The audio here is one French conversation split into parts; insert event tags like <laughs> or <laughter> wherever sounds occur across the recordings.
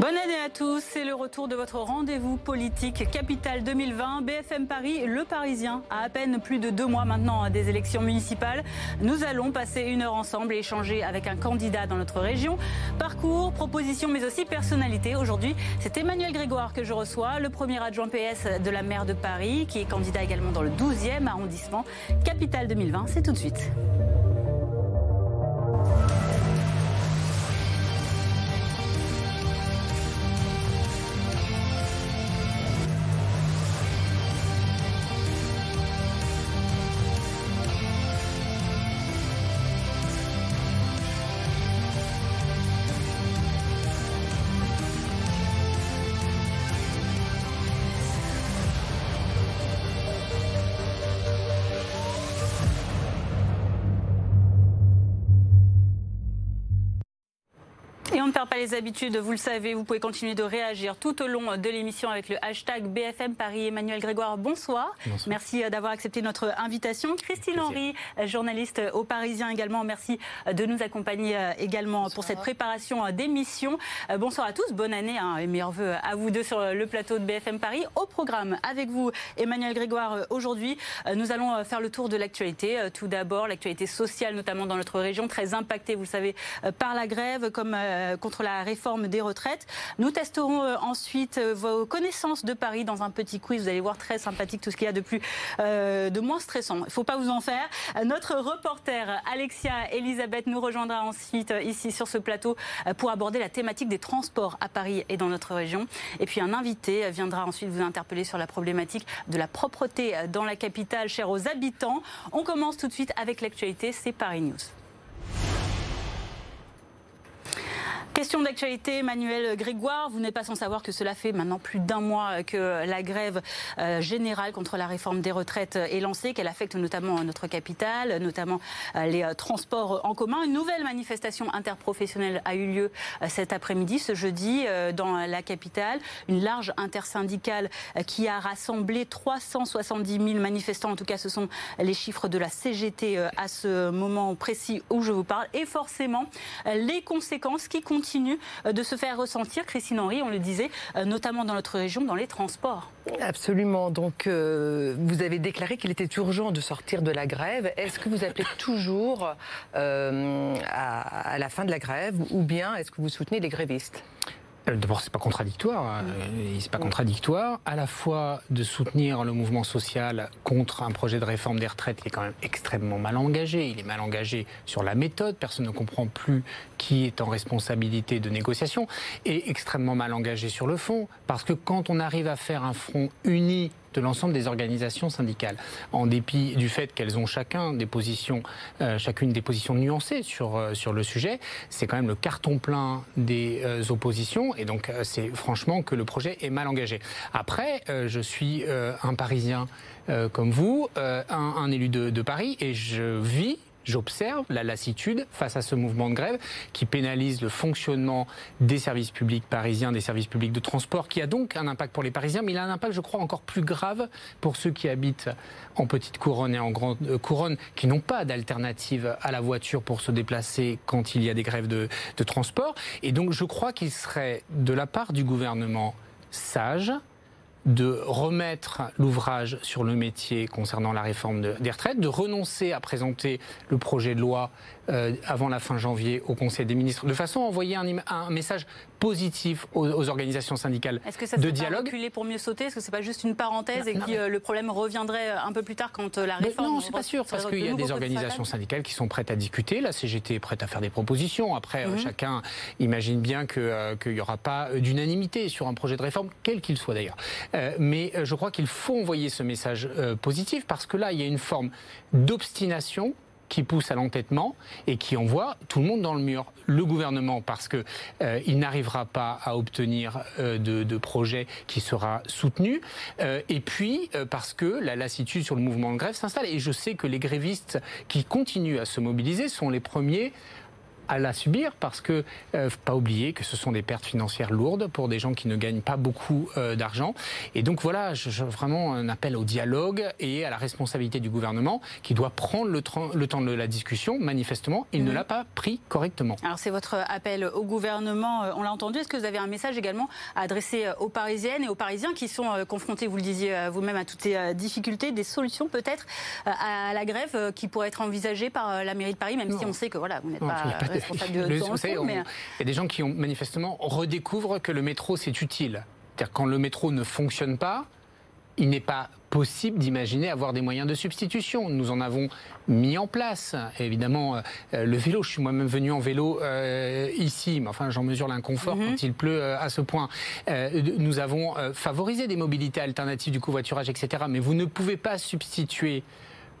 Bonne année à tous, c'est le retour de votre rendez-vous politique Capitale 2020. BFM Paris, le Parisien, à à peine plus de deux mois maintenant des élections municipales. Nous allons passer une heure ensemble et échanger avec un candidat dans notre région. Parcours, propositions, mais aussi personnalité. Aujourd'hui, c'est Emmanuel Grégoire que je reçois, le premier adjoint PS de la maire de Paris, qui est candidat également dans le 12e arrondissement. Capitale 2020, c'est tout de suite. Pas les habitudes, vous le savez, vous pouvez continuer de réagir tout au long de l'émission avec le hashtag BFM Paris. Emmanuel Grégoire, bonsoir. Merci euh, d'avoir accepté notre invitation. Christine Henry, euh, journaliste au Parisien également, merci euh, de nous accompagner également pour cette préparation d'émission. Bonsoir à tous, bonne année hein, et meilleurs voeux à vous deux sur le plateau de BFM Paris. Au programme avec vous, Emmanuel Grégoire, aujourd'hui, nous allons faire le tour de l'actualité. Tout d'abord, l'actualité sociale, notamment dans notre région, très impactée, vous le savez, par la grève, comme contre la réforme des retraites. Nous testerons euh, ensuite euh, vos connaissances de Paris dans un petit quiz. Vous allez voir très sympathique tout ce qu'il y a de plus, euh, de moins stressant. Il ne faut pas vous en faire. Notre reporter Alexia Elisabeth nous rejoindra ensuite ici sur ce plateau pour aborder la thématique des transports à Paris et dans notre région. Et puis un invité viendra ensuite vous interpeller sur la problématique de la propreté dans la capitale chère aux habitants. On commence tout de suite avec l'actualité, c'est Paris News. Question d'actualité, Emmanuel Grégoire. Vous n'êtes pas sans savoir que cela fait maintenant plus d'un mois que la grève euh, générale contre la réforme des retraites est lancée, qu'elle affecte notamment notre capitale, notamment euh, les euh, transports en commun. Une nouvelle manifestation interprofessionnelle a eu lieu cet après-midi, ce jeudi, dans la capitale. Une large intersyndicale qui a rassemblé 370 000 manifestants. En tout cas, ce sont les chiffres de la CGT à ce moment précis où je vous parle. Et forcément, les conséquences qui continuent continue euh, de se faire ressentir, Christine Henry, on le disait, euh, notamment dans notre région, dans les transports. Absolument. Donc, euh, vous avez déclaré qu'il était urgent de sortir de la grève. Est-ce que vous appelez <laughs> toujours à, la fin de la grève ou bien est-ce que vous soutenez les grévistes? D'abord, c'est pas contradictoire. Euh, c'est pas contradictoire à la fois de soutenir le mouvement social contre un projet de réforme des retraites qui est quand même extrêmement mal engagé. Il est mal engagé sur la méthode. Personne ne comprend plus qui est en responsabilité de négociation et extrêmement mal engagé sur le fond. Parce que quand on arrive à faire un front uni de l'ensemble des organisations syndicales, en dépit du fait qu'elles ont chacun des positions, euh, chacune des positions nuancées sur, euh, sur le sujet. C'est quand même le carton plein des euh, oppositions, et donc c'est franchement que le projet est mal engagé. Après, je suis un Parisien comme vous, un, un, élu de, de Paris, et je vis j'observe la lassitude face à ce mouvement de grève qui pénalise le fonctionnement des services publics parisiens, des services publics de transport, qui a donc un impact pour les Parisiens, mais il a un impact, je crois, encore plus grave pour ceux qui habitent en petite couronne et en grande euh, couronne, qui n'ont pas d'alternative à la voiture pour se déplacer quand il y a des grèves de, de transport. Et donc, je crois qu'il serait de la part du gouvernement sage de remettre l'ouvrage sur le métier concernant la réforme des retraites, de renoncer à présenter le projet de loi euh, avant la fin janvier au Conseil des ministres, de façon à envoyer un, message positif aux, organisations syndicales Est-ce que ça de dialogue. Pas pour mieux sauter? Est-ce que c'est pas juste une parenthèse et que euh, le problème reviendrait un peu plus tard quand euh, la réforme Non, c'est pas sûr parce qu'il y a des organisations syndicales qui sont prêtes à discuter. La CGT est prête à faire des propositions. Après, mhm. chacun imagine bien qu'il n'y aura pas d'unanimité sur un projet de réforme, quel qu'il soit d'ailleurs. mais je crois qu'il faut envoyer ce message positif parce que là, il y a une forme d'obstination qui pousse à l'entêtement et qui envoie tout le monde dans le mur. Le gouvernement, parce qu'il euh, n'arrivera pas à obtenir euh, de, projet qui sera soutenu, euh, et puis parce que la lassitude sur le mouvement de grève s'installe. Et je sais que les grévistes qui continuent à se mobiliser sont les premiers à la subir parce que, euh, pas oublier que ce sont des pertes financières lourdes pour des gens qui ne gagnent pas beaucoup euh, d'argent. Et donc voilà, je, vraiment un appel au dialogue et à la responsabilité du gouvernement qui doit prendre le, le temps de la discussion. Manifestement, il ne mhm. l'a pas pris correctement. Alors c'est votre appel au gouvernement, euh, on l'a entendu. Est-ce que vous avez un message également à adresser aux Parisiennes et aux Parisiens qui sont confrontés, vous le disiez vous-même, à toutes ces difficultés, des solutions peut-être à la grève qui pourraient être envisagées par la mairie de Paris, même si on sait que voilà, vous n'êtes pas <laughs> il y a des gens qui ont manifestement redécouvrent que le métro c'est utile. C'est-à-dire quand le métro ne fonctionne pas, il n'est pas possible d'imaginer avoir des moyens de substitution. Nous en avons mis en place. évidemment, euh, le vélo, je suis moi-même venu en vélo euh, ici, mais enfin j'en mesure l'inconfort mhm. quand il pleut euh, à ce point. nous avons favorisé des mobilités alternatives du covoiturage, etc. Mais vous ne pouvez pas substituer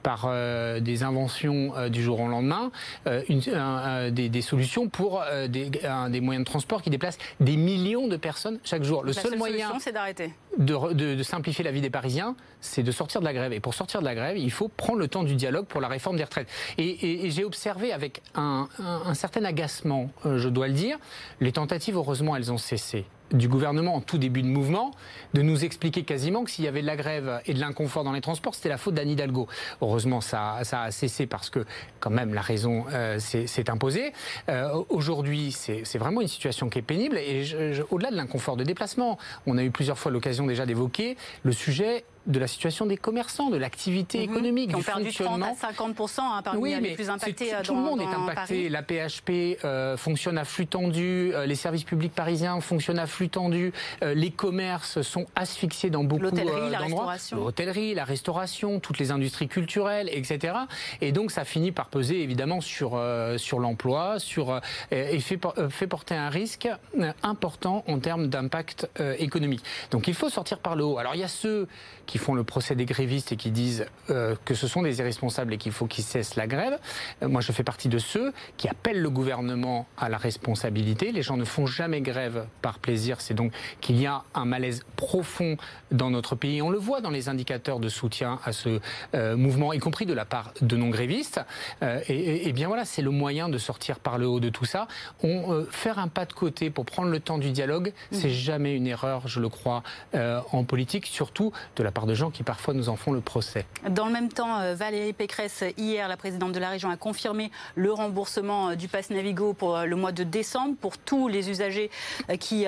par euh, des inventions euh, du jour au lendemain, euh, des, solutions pour des, des, moyens de transport qui déplacent des millions de personnes chaque jour. Le seul moyen, c'est d'arrêter. De, de, simplifier la vie des Parisiens, c'est de sortir de la grève. Et pour sortir de la grève, il faut prendre le temps du dialogue pour la réforme des retraites. Et, j'ai observé avec un, un certain agacement, je dois le dire, les tentatives, heureusement, elles ont cessé du gouvernement en tout début de mouvement de nous expliquer quasiment que s'il y avait de la grève et de l'inconfort dans les transports, c'était la faute d'Anne Hidalgo. Heureusement, ça, ça, a cessé parce que quand même la raison euh, s'est imposée. Euh, Aujourd'hui, c'est vraiment une situation qui est pénible et au-delà de l'inconfort de déplacement, on a eu plusieurs fois l'occasion déjà d'évoquer le sujet de la situation des commerçants, de l'activité mhm. économique, Qui ont perdu 30 à 50 hein, parmi oui, les plus impactés. Tout, le monde est impacté. La PHP euh, fonctionne à flux tendu, euh, les services publics parisiens fonctionnent à flux tendu, euh, les commerces sont asphyxiés dans beaucoup d'endroits. L'hôtellerie, la restauration, toutes les industries culturelles, etc. Et donc ça finit par peser évidemment sur sur l'emploi, sur et fait, fait porter un risque important en termes d'impact économique. Donc il faut sortir par le haut. Alors il y a ceux qui qui font le procès des grévistes et qui disent euh, que ce sont des irresponsables et qu'il faut qu'ils cessent la grève. Euh, moi, je fais partie de ceux qui appellent le gouvernement à la responsabilité. Les gens ne font jamais grève par plaisir. C'est donc qu'il y a un malaise profond dans notre pays. On le voit dans les indicateurs de soutien à ce euh, mouvement, y compris de la part de non-grévistes. et, bien voilà, c'est le moyen de sortir par le haut de tout ça. On, faire un pas de côté pour prendre le temps du dialogue, c'est mmh. jamais une erreur, je le crois, en politique, surtout de la part de gens qui parfois nous en font le procès. Dans le même temps, euh, Valérie Pécresse, hier, la présidente de la région, a confirmé le remboursement euh, du pass Navigo pour euh, le mois de décembre pour tous les usagers qui,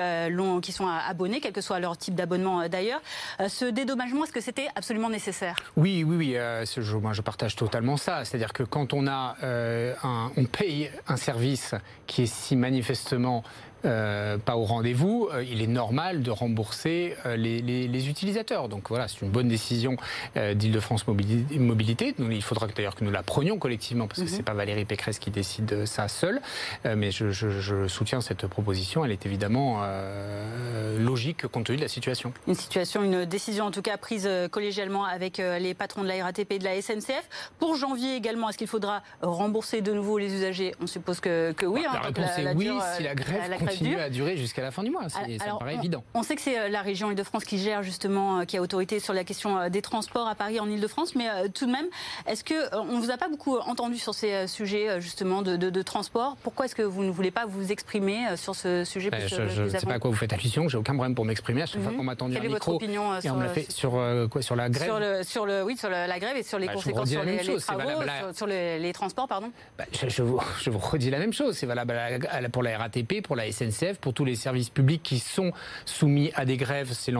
qui sont abonnés, quel que soit leur type d'abonnement d'ailleurs. Ce dédommagement, est-ce que c'était absolument nécessaire? Oui, oui, oui. je, moi, je partage totalement ça. C'est-à-dire que quand on a, un, on paye un service qui est si manifestement euh, pas au rendez-vous, euh, il est normal de rembourser euh, les, utilisateurs. Donc voilà, c'est une bonne décision d'Île-de-France Mobilité. il faudra d'ailleurs que nous la prenions collectivement, parce que ce mhm. c'est pas Valérie Pécresse qui décide ça seule. mais je, soutiens cette proposition. Elle est évidemment logique compte tenu de la situation. Une situation, une décision en tout cas prise collégialement avec les patrons de la RATP et de la SNCF. Pour janvier également, est-ce qu'il faudra rembourser de nouveau les usagers? On suppose que, oui. Bah, hein, la réponse est oui, si la grève continue à durer jusqu'à la fin du mois. Ça me paraît évident. On sait que c'est euh, la région Île-de-France qui gère justement, euh, qui a autorité sur la question euh, des transports à Paris en Île-de-France, mais tout de même, est-ce que on vous a pas beaucoup entendu sur ces sujets justement de, transport? Pourquoi est-ce que vous ne voulez pas vous exprimer sur ce sujet? Ben, Je ne sais pas à quoi vous faites allusion. J'ai aucun problème pour m'exprimer. À chaque fois mhm. qu'on m'a tendu Quelle un est micro, votre opinion et on me l'a fait sur quoi Sur la grève. Sur le, sur le, oui, sur la grève et sur les bah, conséquences sur les, travaux, sur, les, transports, pardon. Bah, je, vous, <laughs> je, vous, redis la même chose. C'est valable pour la RATP, pour la SNCF, pour tous les services publics qui sont soumis à des grèves, c'est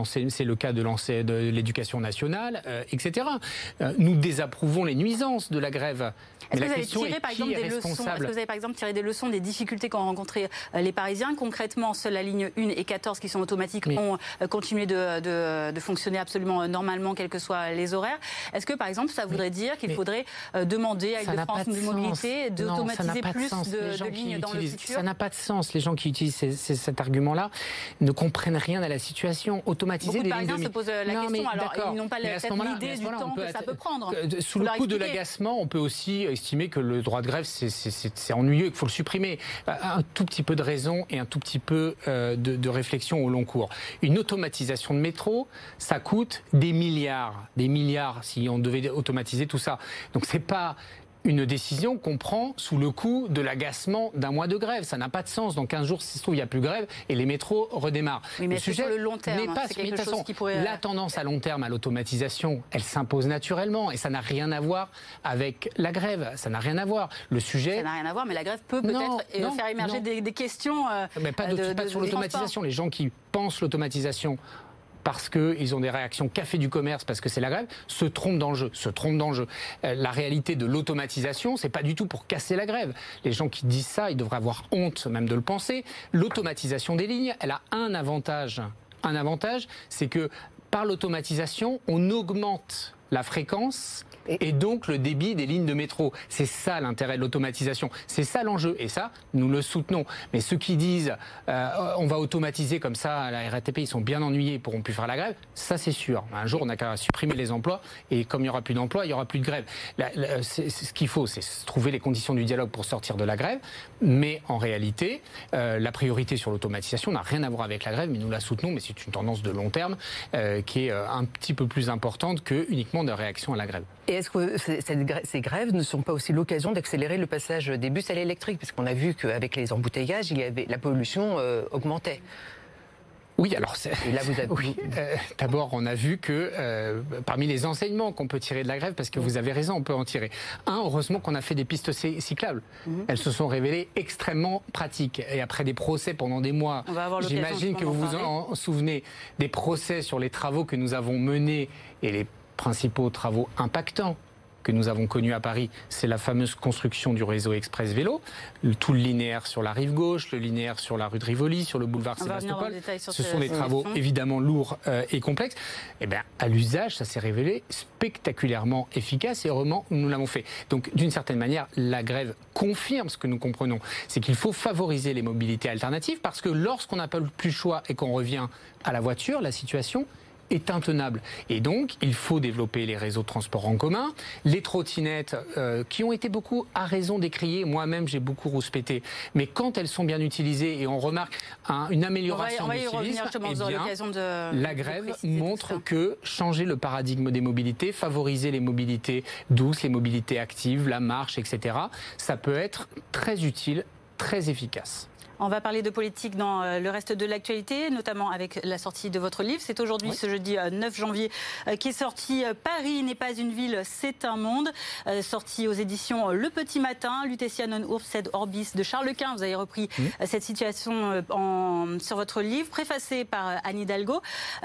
le cas de l'éducation nationale, euh, etc. Euh, nous désapprouvons les nuisances de la grève. Est-ce que, vous avez tiré, par exemple, des leçons, est-ce que vous avez par exemple tiré des leçons des difficultés qu'ont rencontrées euh, les Parisiens? Concrètement, seule la ligne 1 et 14 qui sont automatiques ont continué de, de, fonctionner absolument normalement, quels que soient les horaires. Est-ce que par exemple, ça voudrait dire qu'il faudrait demander à Île-de-France Mobilité d'automatiser plus de, lignes dans le futur? Ça n'a pas de sens. Les gens qui utilisent cet argument là ne comprennent rien à la situation. Automatiser Beaucoup de Parisiens se posent la question, alors ils n'ont pas l'idée du temps que ça peut prendre. Sous le coup de l'agacement, on peut aussi estimer que le droit de grève, c'est ennuyeux et qu'il faut le supprimer. Un tout petit peu de raison et un tout petit peu euh, de, de réflexion au long cours. Une automatisation de métro, ça coûte des milliards, des milliards si on devait automatiser tout ça. Donc c'est pas une décision qu'on prend sous le coup de l'agacement d'un mois de grève. Ça n'a pas de sens. Dans 15 jours, si se trouve, il n'y a plus de grève et les métros redémarrent. mais le sujet le long terme, n'est pas quelque chose qui pourrait... La tendance à long terme à l'automatisation, elle s'impose naturellement et ça n'a rien à voir avec la grève. Ça n'a rien à voir. Le sujet. Ça n'a rien à voir, mais la grève peut peut-être euh, faire émerger des, questions. Euh, mais pas, de, pas sur l'automatisation. Les gens qui pensent l'automatisation parce qu'ils ont des réactions café du commerce, parce que c'est la grève, se trompent dans le jeu. Se trompent dans. Euh, la réalité de l'automatisation, c'est pas du tout pour casser la grève. Les gens qui disent ça, ils devraient avoir honte même de le penser. L'automatisation des lignes, elle a un avantage. Un avantage, c'est que par l'automatisation, on augmente la fréquence et donc le débit des lignes de métro. C'est ça l'intérêt de l'automatisation. C'est ça l'enjeu. Et ça, nous le soutenons. Mais ceux qui disent euh, on va automatiser comme ça, la RATP, ils sont bien ennuyés, ils pourront plus faire la grève, ça c'est sûr. Un jour, on n'a qu'à supprimer les emplois et comme il n'y aura plus d'emplois, il n'y aura plus de grève. ce qu'il faut, c'est trouver les conditions du dialogue pour sortir de la grève. Mais en réalité, euh, la priorité sur l'automatisation n'a rien à voir avec la grève, mais nous la soutenons. Mais c'est une tendance de long terme euh, qui est un petit peu plus importante que uniquement de réaction à la grève. Et est-ce que ces grèves ne sont pas aussi l'occasion d'accélérer le passage des bus à l'électrique? Parce qu'on a vu qu'avec les embouteillages, il y avait, la pollution euh, augmentait. Oui, alors là vous avez... <laughs> oui. Euh, d'abord, on a vu que euh, parmi les enseignements qu'on peut tirer de la grève, parce que vous avez raison, on peut en tirer. Un, heureusement qu'on a fait des pistes cyclables. Mhm. Elles se sont révélées extrêmement pratiques. Et après des procès pendant des mois, j'imagine que vous vous en souvenez des procès sur les travaux que nous avons menés et les principaux travaux impactants que nous avons connus à Paris, c'est la fameuse construction du réseau express vélo, tout le linéaire sur la rive gauche, le linéaire sur la rue de Rivoli, sur le boulevard Sébastopol. Ce sont des travaux évidemment lourds euh, et complexes. Et eh bien, à l'usage, ça s'est révélé spectaculairement efficace et heureusement, nous l'avons fait. Donc, d'une certaine manière, la grève confirme ce que nous comprenons, c'est qu'il faut favoriser les mobilités alternatives parce que lorsqu'on n'a pas plus le choix et qu'on revient à la voiture, la situation est intenable. Et donc, il faut développer les réseaux de transport en commun, les trottinettes euh, qui ont été beaucoup à raison décriées. Moi-même, j'ai beaucoup rouspété. Mais quand elles sont bien utilisées et on remarque une amélioration on va, on va du civisme, eh de, la grève montre que changer le paradigme des mobilités, favoriser les mobilités douces, les mobilités actives, la marche, etc., ça peut être très utile, très efficace. On va parler de politique dans euh, le reste de l'actualité, notamment avec la sortie de votre livre. C'est aujourd'hui, ce jeudi 9 euh, janvier, euh, qui est sorti Paris n'est pas une ville, c'est un monde. Sorti aux éditions Le Petit Matin, Lutetia non urbs orbis de Charles Quint. Vous avez repris cette situation sur votre livre, préfacé par Anne Hidalgo,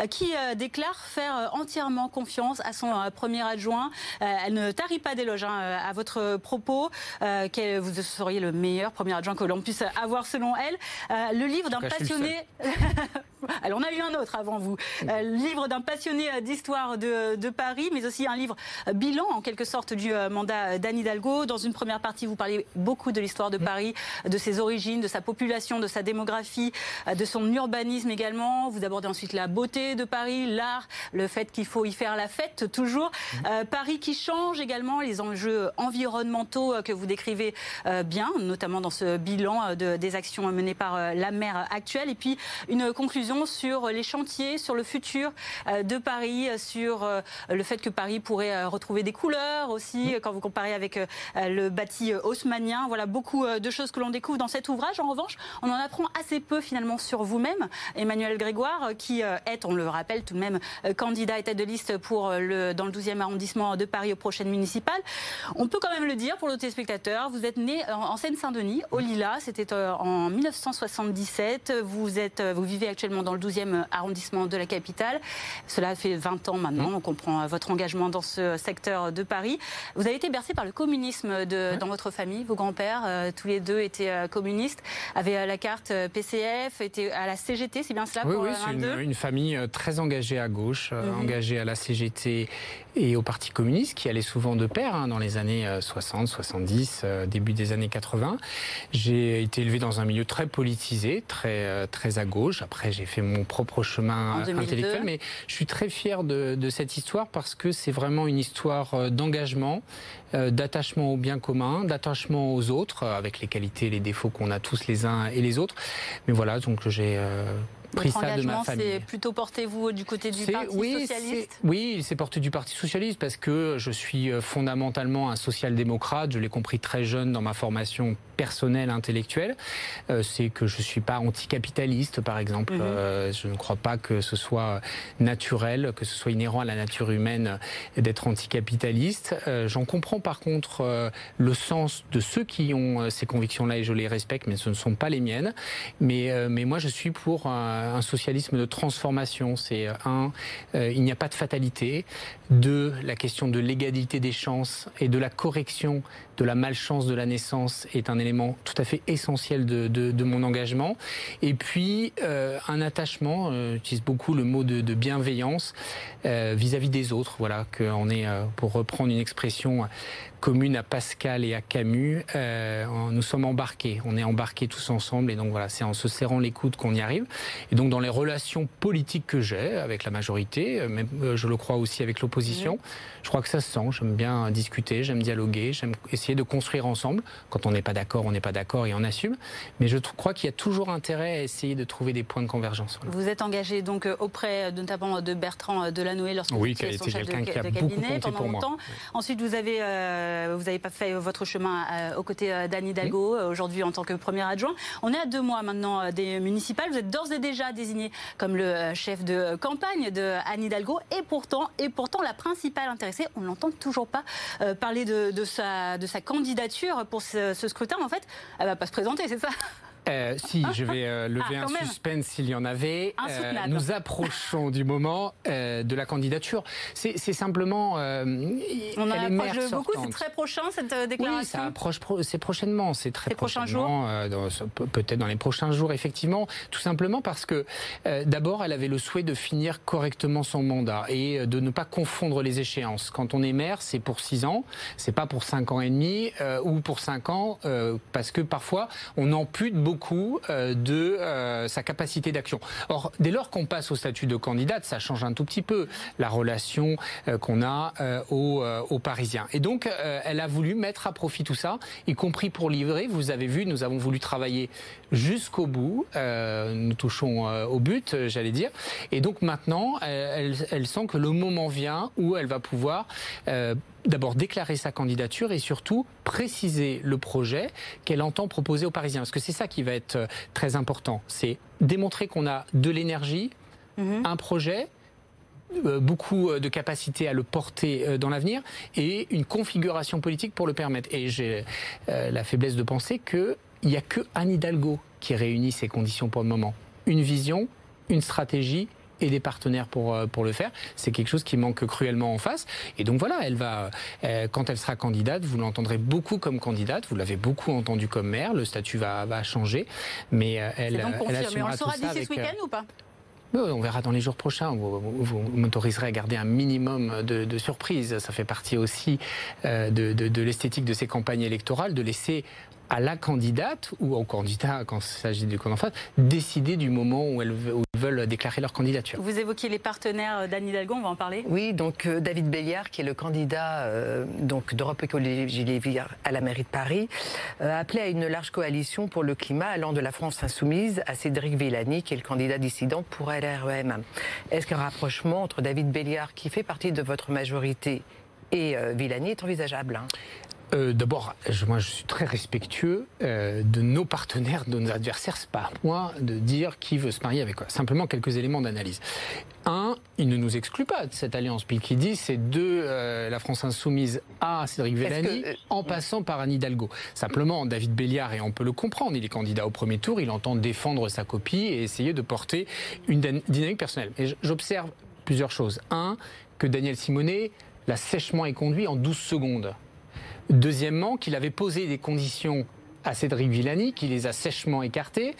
qui déclare faire entièrement confiance à son premier adjoint. Elle ne tarit pas d'éloges hein, à votre propos, que vous seriez le meilleur premier adjoint que l'on puisse avoir selon elle. Euh, le livre d'un passionné. <laughs> Alors on a eu un autre avant vous. Euh, livre d'un passionné euh, d'histoire de, Paris, mais aussi un livre bilan en quelque sorte du mandat d'Anne Hidalgo. Dans une première partie, vous parlez beaucoup de l'histoire de Paris, de ses origines, de sa population, de sa démographie, de son urbanisme également. Vous abordez ensuite la beauté de Paris, l'art, le fait qu'il faut y faire la fête toujours. Paris qui change également, les enjeux environnementaux que vous décrivez bien, notamment dans ce bilan de, des actions menée par euh, la maire actuelle. Et puis une conclusion sur les chantiers, sur le futur euh, de Paris, sur euh, le fait que Paris pourrait retrouver des couleurs aussi, quand vous comparez avec le bâti haussmanien. Voilà beaucoup de choses que l'on découvre dans cet ouvrage. En revanche, on en apprend assez peu finalement sur vous-même, Emmanuel Grégoire, qui est, on le rappelle tout de même, candidat et tête de liste pour le, dans le 12e arrondissement de Paris aux prochaines municipales. On peut quand même le dire pour le téléspectateur, vous êtes né en Seine-Saint-Denis, au Lila, c'était en 1977. Vous, êtes, vous vivez actuellement dans le 12e arrondissement de la capitale. Cela fait 20 ans maintenant. Mmh. On comprend votre engagement dans ce secteur de Paris. Vous avez été bercé par le communisme de, dans votre famille. Vos grands-pères, euh, tous les deux, étaient euh, communistes, avaient euh, la carte PCF, étaient à la CGT. C'est bien cela Oui, oui c'est une, famille très engagée à gauche, mmh. engagée à la CGT et au Parti communiste, qui allait souvent de pair hein, dans les années 60, 70, début des années 80. J'ai été élevé dans un milieu très politisé, très, euh, très à gauche. Après, j'ai fait mon propre chemin intellectuel, mais je suis très fier de, de cette histoire parce que c'est vraiment une histoire euh, d'engagement, euh, d'attachement au bien commun, d'attachement aux autres, avec les qualités et les défauts qu'on a tous les uns et les autres. Mais voilà, donc j'ai pris ça de ma famille. c'est plutôt porté vous du côté du Parti oui, socialiste? Oui, il s'est porté du Parti socialiste parce que je suis euh, fondamentalement un social-démocrate. Je l'ai compris très jeune dans ma formation personnelle, intellectuelle. Euh, c'est que je suis pas anticapitaliste, par exemple. Mhm. Euh, je ne crois pas que ce soit naturel, que ce soit inhérent à la nature humaine d'être anticapitaliste. J'en comprends par contre le sens de ceux qui ont ces convictions-là et je les respecte, mais ce ne sont pas les miennes. Mais, mais moi, je suis pour un, socialisme de transformation. C'est un, il n'y a pas de fatalité. Deux, la question de l'égalité des chances et de la correction de la malchance de la naissance est un élément tout à fait essentiel de, de, mon engagement. Et puis, euh, un attachement, euh, j'utilise beaucoup le mot de, de bienveillance euh, vis-à-vis des autres. Voilà, qu'on est, pour reprendre une expression commune à Pascal et à Camus, nous sommes embarqués. On est embarqués tous ensemble. Et donc voilà, c'est en se serrant les coudes qu'on y arrive. Et donc, dans les relations politiques que j'ai avec la majorité, même, je le crois aussi avec l'opposition, je crois que ça se sent. J'aime bien discuter, j'aime dialoguer, j'aime essayer de construire ensemble. Quand on n'est pas d'accord, on n'est pas d'accord et on assume. Mais je crois qu'il y a toujours intérêt à essayer de trouver des points de convergence. Vous êtes engagé donc euh, auprès notamment de Bertrand Delanoë lorsque oui, vous étiez son chef de, de cabinet pendant pour longtemps. Moi. Ensuite, vous avez euh, vous avez pas fait votre chemin euh, aux côtés d'Anne Hidalgo aujourd'hui en tant que premier adjoint. On est à deux mois maintenant des municipales. Vous êtes d'ores et déjà désigné comme le chef de campagne de Anne Hidalgo et pourtant et pourtant la principale intéressée, on n'entend toujours pas parler de, sa candidature pour ce, ce scrutin, en fait, elle va pas se présenter, c'est ça? Euh, si, je vais euh, lever ah, un suspense s'il y en avait. Euh, nous approchons du moment euh, de la candidature. C'est simplement. Euh, On en approche beaucoup. C'est très prochain cette déclaration. Oui, ça approche. C'est prochainement. C'est très prochainement. Peut-être dans les prochains jours, effectivement. Tout simplement parce que d'abord, elle avait le souhait de finir correctement son mandat et de ne pas confondre les échéances. Quand on est maire, c'est pour six ans. C'est pas pour cinq ans et demi ou pour cinq ans, parce que parfois on ampute beaucoup euh, de euh, sa capacité d'action. Or, dès lors qu'on passe au statut de candidate, ça change un tout petit peu la relation euh, qu'on a aux, Parisiens. Et donc, elle a voulu mettre à profit tout ça, y compris pour livrer. Vous avez vu, nous avons voulu travailler jusqu'au bout. nous touchons au but, j'allais dire. Et donc maintenant, elle, sent que le moment vient où elle va pouvoir d'abord déclarer sa candidature et surtout préciser le projet qu'elle entend proposer aux Parisiens. Parce que c'est ça qui va être euh, très important. C'est démontrer qu'on a de l'énergie, mhm. un projet, euh, beaucoup euh, de capacité à le porter dans l'avenir et une configuration politique pour le permettre. Et j'ai la faiblesse de penser qu'il n'y a que Anne Hidalgo qui réunit ces conditions pour le moment. Une vision, une stratégie et des partenaires pour, euh, pour le faire. C'est quelque chose qui manque cruellement en face. Et donc voilà, elle va, euh, quand elle sera candidate, vous l'entendrez beaucoup comme candidate. Vous l'avez beaucoup entendu comme maire. Le statut va, va changer. Mais euh, elle, donc elle assumera on le saura d'ici ce week-end ou pas? On verra dans les jours prochains. Vous, vous, m'autoriserez à garder un minimum de, de surprise. Ça fait partie aussi de, de, de l'esthétique de ces campagnes électorales, de laisser à la candidate ou au candidat, quand il s'agit du face, décider du moment où, elles, veulent déclarer leur candidature. Vous évoquiez les partenaires d'Anne Hidalgo, on va en parler Oui, donc euh, David Béliard, qui est le candidat euh, donc d'Europe Écologie Les à la mairie de Paris, euh, a appelé à une large coalition pour le climat allant de la France insoumise à Cédric Villani, qui est le candidat dissident pour LREM. Est-ce qu'un rapprochement entre David Béliard, qui fait partie de votre majorité, et Villani est envisageable hein? Euh, D'abord, moi je suis très respectueux euh, de nos partenaires, de nos adversaires. C'est pas à moi de dire qui veut se marier avec quoi. Simplement quelques éléments d'analyse. Un, il ne nous exclut pas de cette alliance. Puis qui dit, c'est de euh, la France insoumise à Cédric Vellani, euh, en passant par Anne Hidalgo. Simplement, David Béliard, et on peut le comprendre, il est candidat au premier tour, il entend défendre sa copie et essayer de porter une dynamique personnelle. Et j'observe plusieurs choses. Un, que Daniel Simonet l'a sèchement éconduit en 12 secondes. Deuxièmement, qu'il avait posé des conditions à Cédric Villani, qui les a sèchement écartées,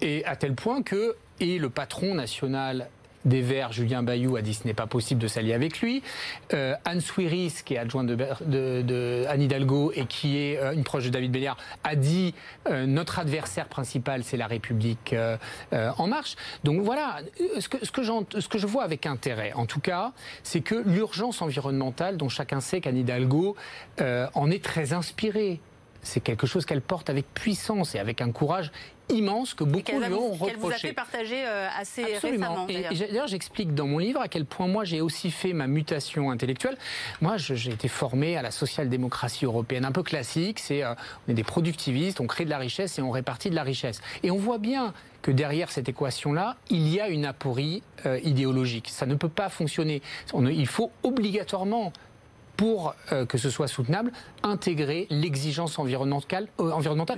et à tel point que et le patron national des Verts, Julien Bayou, a dit ce n'est pas possible de s'allier avec lui. Euh, Anne Swiris, qui est adjointe de, Anne Hidalgo et qui est euh, une proche de David Béliard, a dit euh, notre adversaire principal, c'est la République en marche. Donc voilà, ce que, ce, que ce que je vois avec intérêt, en tout cas, c'est que l'urgence environnementale, dont chacun sait qu'Anne Hidalgo en est très inspirée c'est quelque chose qu'elle porte avec puissance et avec un courage immense que beaucoup lui ont reproché. Qu'elle vous a fait partager euh, assez récemment. D'ailleurs, j'explique dans mon livre à quel point moi j'ai aussi fait ma mutation intellectuelle. Moi, j'ai été formé à la social-démocratie européenne, un peu classique. C'est euh, on est des productivistes, on crée de la richesse et on répartit de la richesse. Et on voit bien que derrière cette équation-là, il y a une aporie euh, idéologique. Ça ne peut pas fonctionner. il faut obligatoirement pour euh, que ce soit soutenable, intégrer l'exigence environnementale, euh,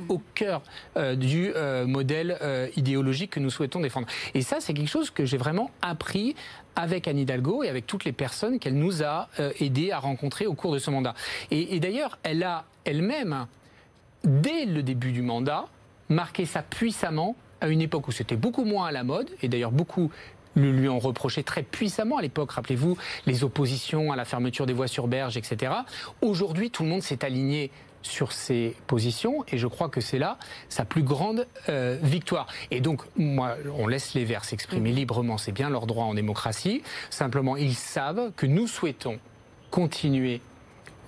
au cœur euh, du modèle idéologique que nous souhaitons défendre. Et ça, c'est quelque chose que j'ai vraiment appris avec Anne Hidalgo et avec toutes les personnes qu'elle nous a aidé à rencontrer au cours de ce mandat. Et d'ailleurs, elle a elle-même, dès le début du mandat, marqué ça puissamment à une époque où c'était beaucoup moins à la mode, et d'ailleurs beaucoup le lui ont reproché très puissamment à l'époque. Rappelez-vous les oppositions à la fermeture des voies sur berge, etc. Aujourd'hui, tout le monde s'est aligné sur ses positions et je crois que c'est là sa plus grande euh, victoire. Et donc, moi, on laisse les Verts s'exprimer mm. librement, c'est bien leur droit en démocratie. Simplement, ils savent que nous souhaitons continuer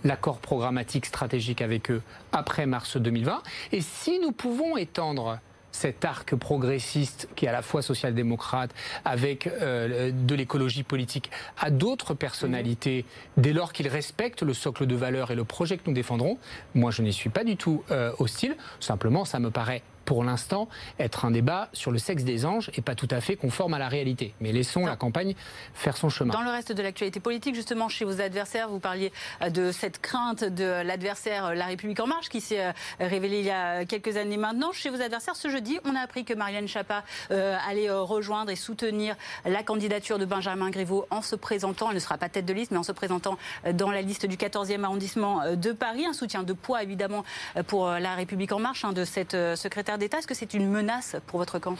l'accord programmatique stratégique avec eux après mars 2020. Et si nous pouvons étendre cet arc progressiste qui est à la fois social-démocrate avec euh, de l'écologie politique à d'autres personnalités dès lors qu'ils respectent le socle de valeurs et le projet que nous défendrons. Moi, je n'y suis pas du tout euh, hostile. Simplement, ça me paraît pour l'instant, être un débat sur le sexe des anges et pas tout à fait conforme à la réalité. Mais laissons la campagne faire son chemin. Dans le reste de l'actualité politique, justement, chez vos adversaires, vous parliez euh, de cette crainte de l'adversaire euh, La République En Marche qui s'est euh, révélée il y a quelques années maintenant. Chez vos adversaires, ce jeudi, on a appris que Marianne Chapa allait rejoindre et soutenir la candidature de Benjamin Griveaux en se présentant, elle ne sera pas tête de liste, mais en se présentant dans la liste du 14e arrondissement de Paris. Un soutien de poids, évidemment, pour La République En Marche, hein, de cette secrétaire Est-ce que c'est une menace pour votre camp?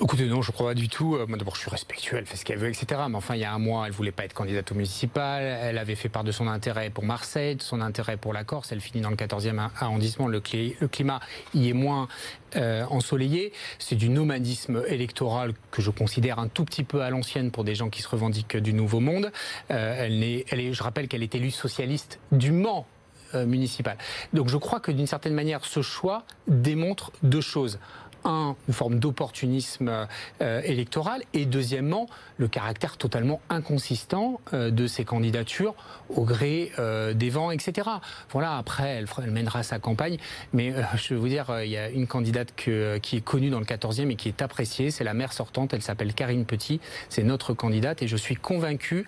Écoutez, non, je ne crois pas du tout. Euh, d'abord, je suis respectueux, elle fait ce qu'elle veut, etc. Mais enfin, il y a un mois, elle voulait pas être candidate au municipal. Elle avait fait part de son intérêt pour Marseille, de son intérêt pour la Corse. Elle finit dans le 14e arrondissement. Le, climat y est moins euh, ensoleillé. C'est du nomadisme électoral que je considère un tout petit peu à l'ancienne pour des gens qui se revendiquent du nouveau monde. Euh, je rappelle qu'elle est élue socialiste du Mans municipale. Donc je crois que d'une certaine manière, ce choix démontre deux choses un, une forme d'opportunisme euh, électoral, et deuxièmement, le caractère totalement inconsistant euh, de ces candidatures au gré euh, des vents, etc. Voilà, après, elle, mènera sa campagne, mais je veux vous dire, il y a une candidate qui est connue dans le 14e et qui est appréciée, c'est la maire sortante, elle s'appelle Karine Petit, c'est notre candidate, et je suis convaincu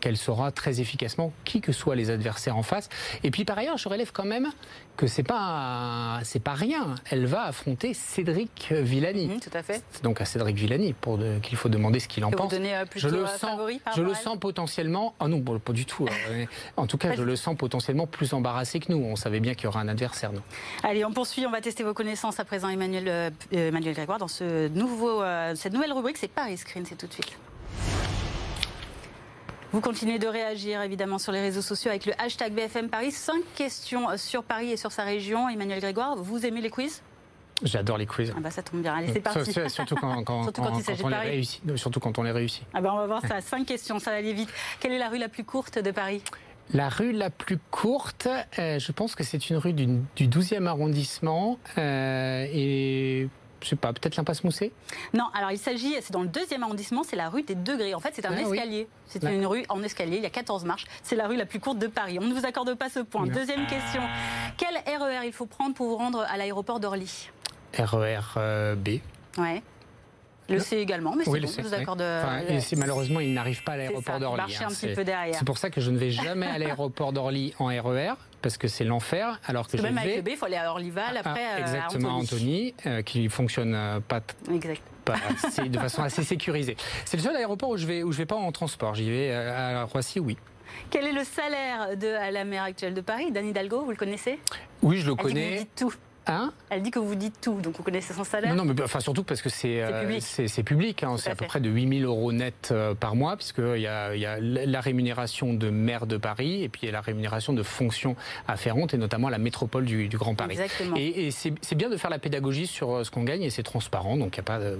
qu'elle saura très efficacement, qui que soient les adversaires en face. Et puis par ailleurs, je relève quand même que c'est pas c'est pas rien. Elle va affronter Cédric Villani. Mmh, tout à fait. C'est donc à Cédric Villani pour qu'il faut demander ce qu'il en pense. Euh, je le sens, je le sens potentiellement. Ah non, pas du tout. Euh, en tout cas, je le sens potentiellement plus embarrassé que nous. On savait bien qu'il y aura un adversaire. Nous. Allez, on poursuit. On va tester vos connaissances à présent, Emmanuel, euh, Emmanuel Grégoire, dans ce nouveau, cette nouvelle rubrique. C'est Paris Screen. C'est tout de suite. Vous continuez de réagir évidemment sur les réseaux sociaux avec le hashtag BFM Paris. Cinq questions sur Paris et sur sa région. Emmanuel Grégoire, vous aimez les quiz? J'adore les quiz. Ah bah ça tombe bien, allez c'est parti. Surtout quand, on les réussit. Surtout quand on les réussit. Ah bah on va voir ça. Cinq questions, ça va aller vite. Quelle est la rue la plus courte de Paris? La rue la plus courte, euh, je pense que c'est une rue du, 12e arrondissement euh, et je sais pas, peut-être l'impasse Mousset Non, alors il s'agit, c'est dans le deuxième arrondissement, c'est la rue des Degrés. En fait, c'est un ah escalier. C'est une rue en escalier, il y a 14 marches. C'est la rue la plus courte de Paris. On ne vous accorde pas ce point. Deuxième question. Quel RER e il faut prendre pour vous rendre à l'aéroport d'Orly RER euh, B. Ouais. Le C également, mais c'est bon, je vous accorde. et malheureusement, il n'arrive pas à l'aéroport d'Orly. Hein, un petit peu derrière. C'est pour ça que je ne vais jamais à l'aéroport d'Orly en RER, parce que c'est l'enfer. Alors que, je même vais... avec le B, il faut aller à Orlyval, après euh, exactement, à Antony, euh, qui fonctionne euh, pas. Exact. de façon assez sécurisée. C'est le seul aéroport où je vais où je vais pas en transport. J'y vais à Roissy, oui. Quel est le salaire de la maire actuelle de Paris, Dani Hidalgo Vous le connaissez? Oui, je le connais. Dit tout. Hein Elle dit que vous dites tout, donc vous connaissez son salaire Non, mais enfin, surtout parce que c'est c'est public. Euh, c'est hein. à, peu près de 8000 euros net euh, par mois, puisqu'il y a, y a la rémunération de maire de Paris et puis il y a la rémunération de fonctions afférentes, et notamment la métropole du, Grand Paris. Exactement. Et, et c'est bien de faire la pédagogie sur euh, ce qu'on gagne, et c'est transparent, donc il n'y a pas de...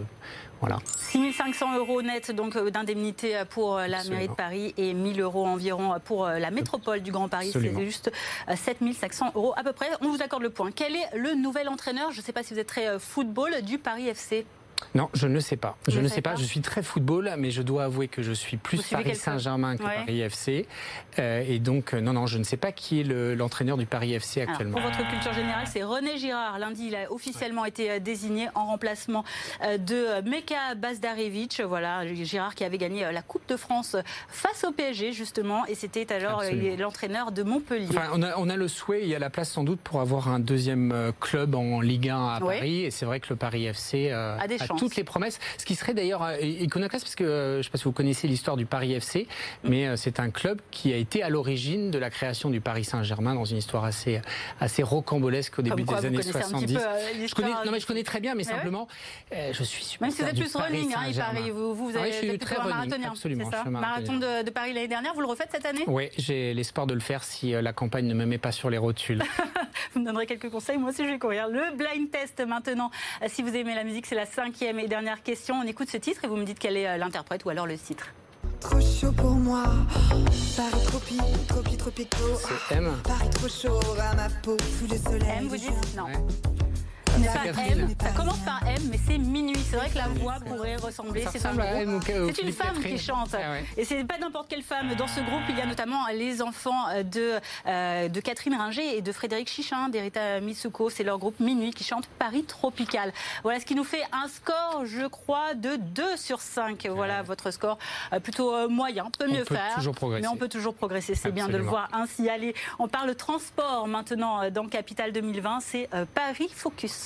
Voilà. 6500 euros net donc euh, d'indemnité pour la mairie de Paris et 1000 euros environ pour la métropole du Grand Paris. C'est juste 7500 euros à peu près. On vous accorde le point. Quel est le nouvel entraîneur? Je ne sais pas si vous êtes très football du Paris FC. Non, je ne sais pas. Je ne sais pas. Je suis très football, mais je dois avouer que je suis plus Paris Saint-Germain que Paris FC. Euh, et donc, euh, non, non, je ne sais pas qui est l'entraîneur du Paris FC actuellement. pour votre culture générale, c'est René Girard. Lundi, il a officiellement été euh, désigné en remplacement de Meka Bazdarevic. Voilà, Girard qui avait gagné la Coupe de France face au PSG, justement. Et c'était alors l'entraîneur de Montpellier. on, a, le souhait, il y a la place sans doute pour avoir un deuxième club en Ligue 1 à Paris. Et c'est vrai que le Paris FC a des toutes les promesses. Ce qui serait d'ailleurs euh, iconoclaste, parce que euh, je ne sais pas si vous connaissez l'histoire du Paris FC, mais euh, c'est un club qui a été à l'origine de la création du Paris Saint-Germain dans une histoire assez, assez rocambolesque au début des années 70. je connais, non, mais je connais très bien, mais simplement, je suis super. Même si vous êtes plus running, hein, Paris, vous, vous, vous, ah êtes très marathonien. Absolument. Ça Marathon de, de Paris l'année dernière, vous le refaites cette année Oui, j'ai l'espoir de le faire si la campagne ne me met pas sur les rotules. <laughs> vous me donnerez quelques conseils, moi aussi je vais courir. Le blind test maintenant. Si vous aimez la musique, c'est la cinquième et dernière question. On écoute ce titre et vous me dites quel est euh, l'interprète ou alors le titre. Trop chaud pour moi, Paris tropi, tropi, tropico. C'est M. Paris trop chaud à ma peau, sous le soleil. M, vous dites Non. M, ça commence par M, mais c'est minuit. C'est vrai que la voix pourrait ressembler. C'est C'est une femme qui chante. Ah Et c'est pas n'importe quelle femme. Dans ce groupe, il y a notamment les enfants de, euh, de Catherine Ringer et de Frédéric Chichin, d'Erita Mitsuko. C'est leur groupe Minuit qui chante Paris Tropical. Voilà ce qui nous fait un score, je crois, de 2 sur 5. Voilà votre score euh, plutôt euh, moyen. Peut mieux faire. Mais on peut toujours progresser. C'est bien de le voir ainsi aller. On parle transport maintenant dans Capital 2020. C'est Paris Focus.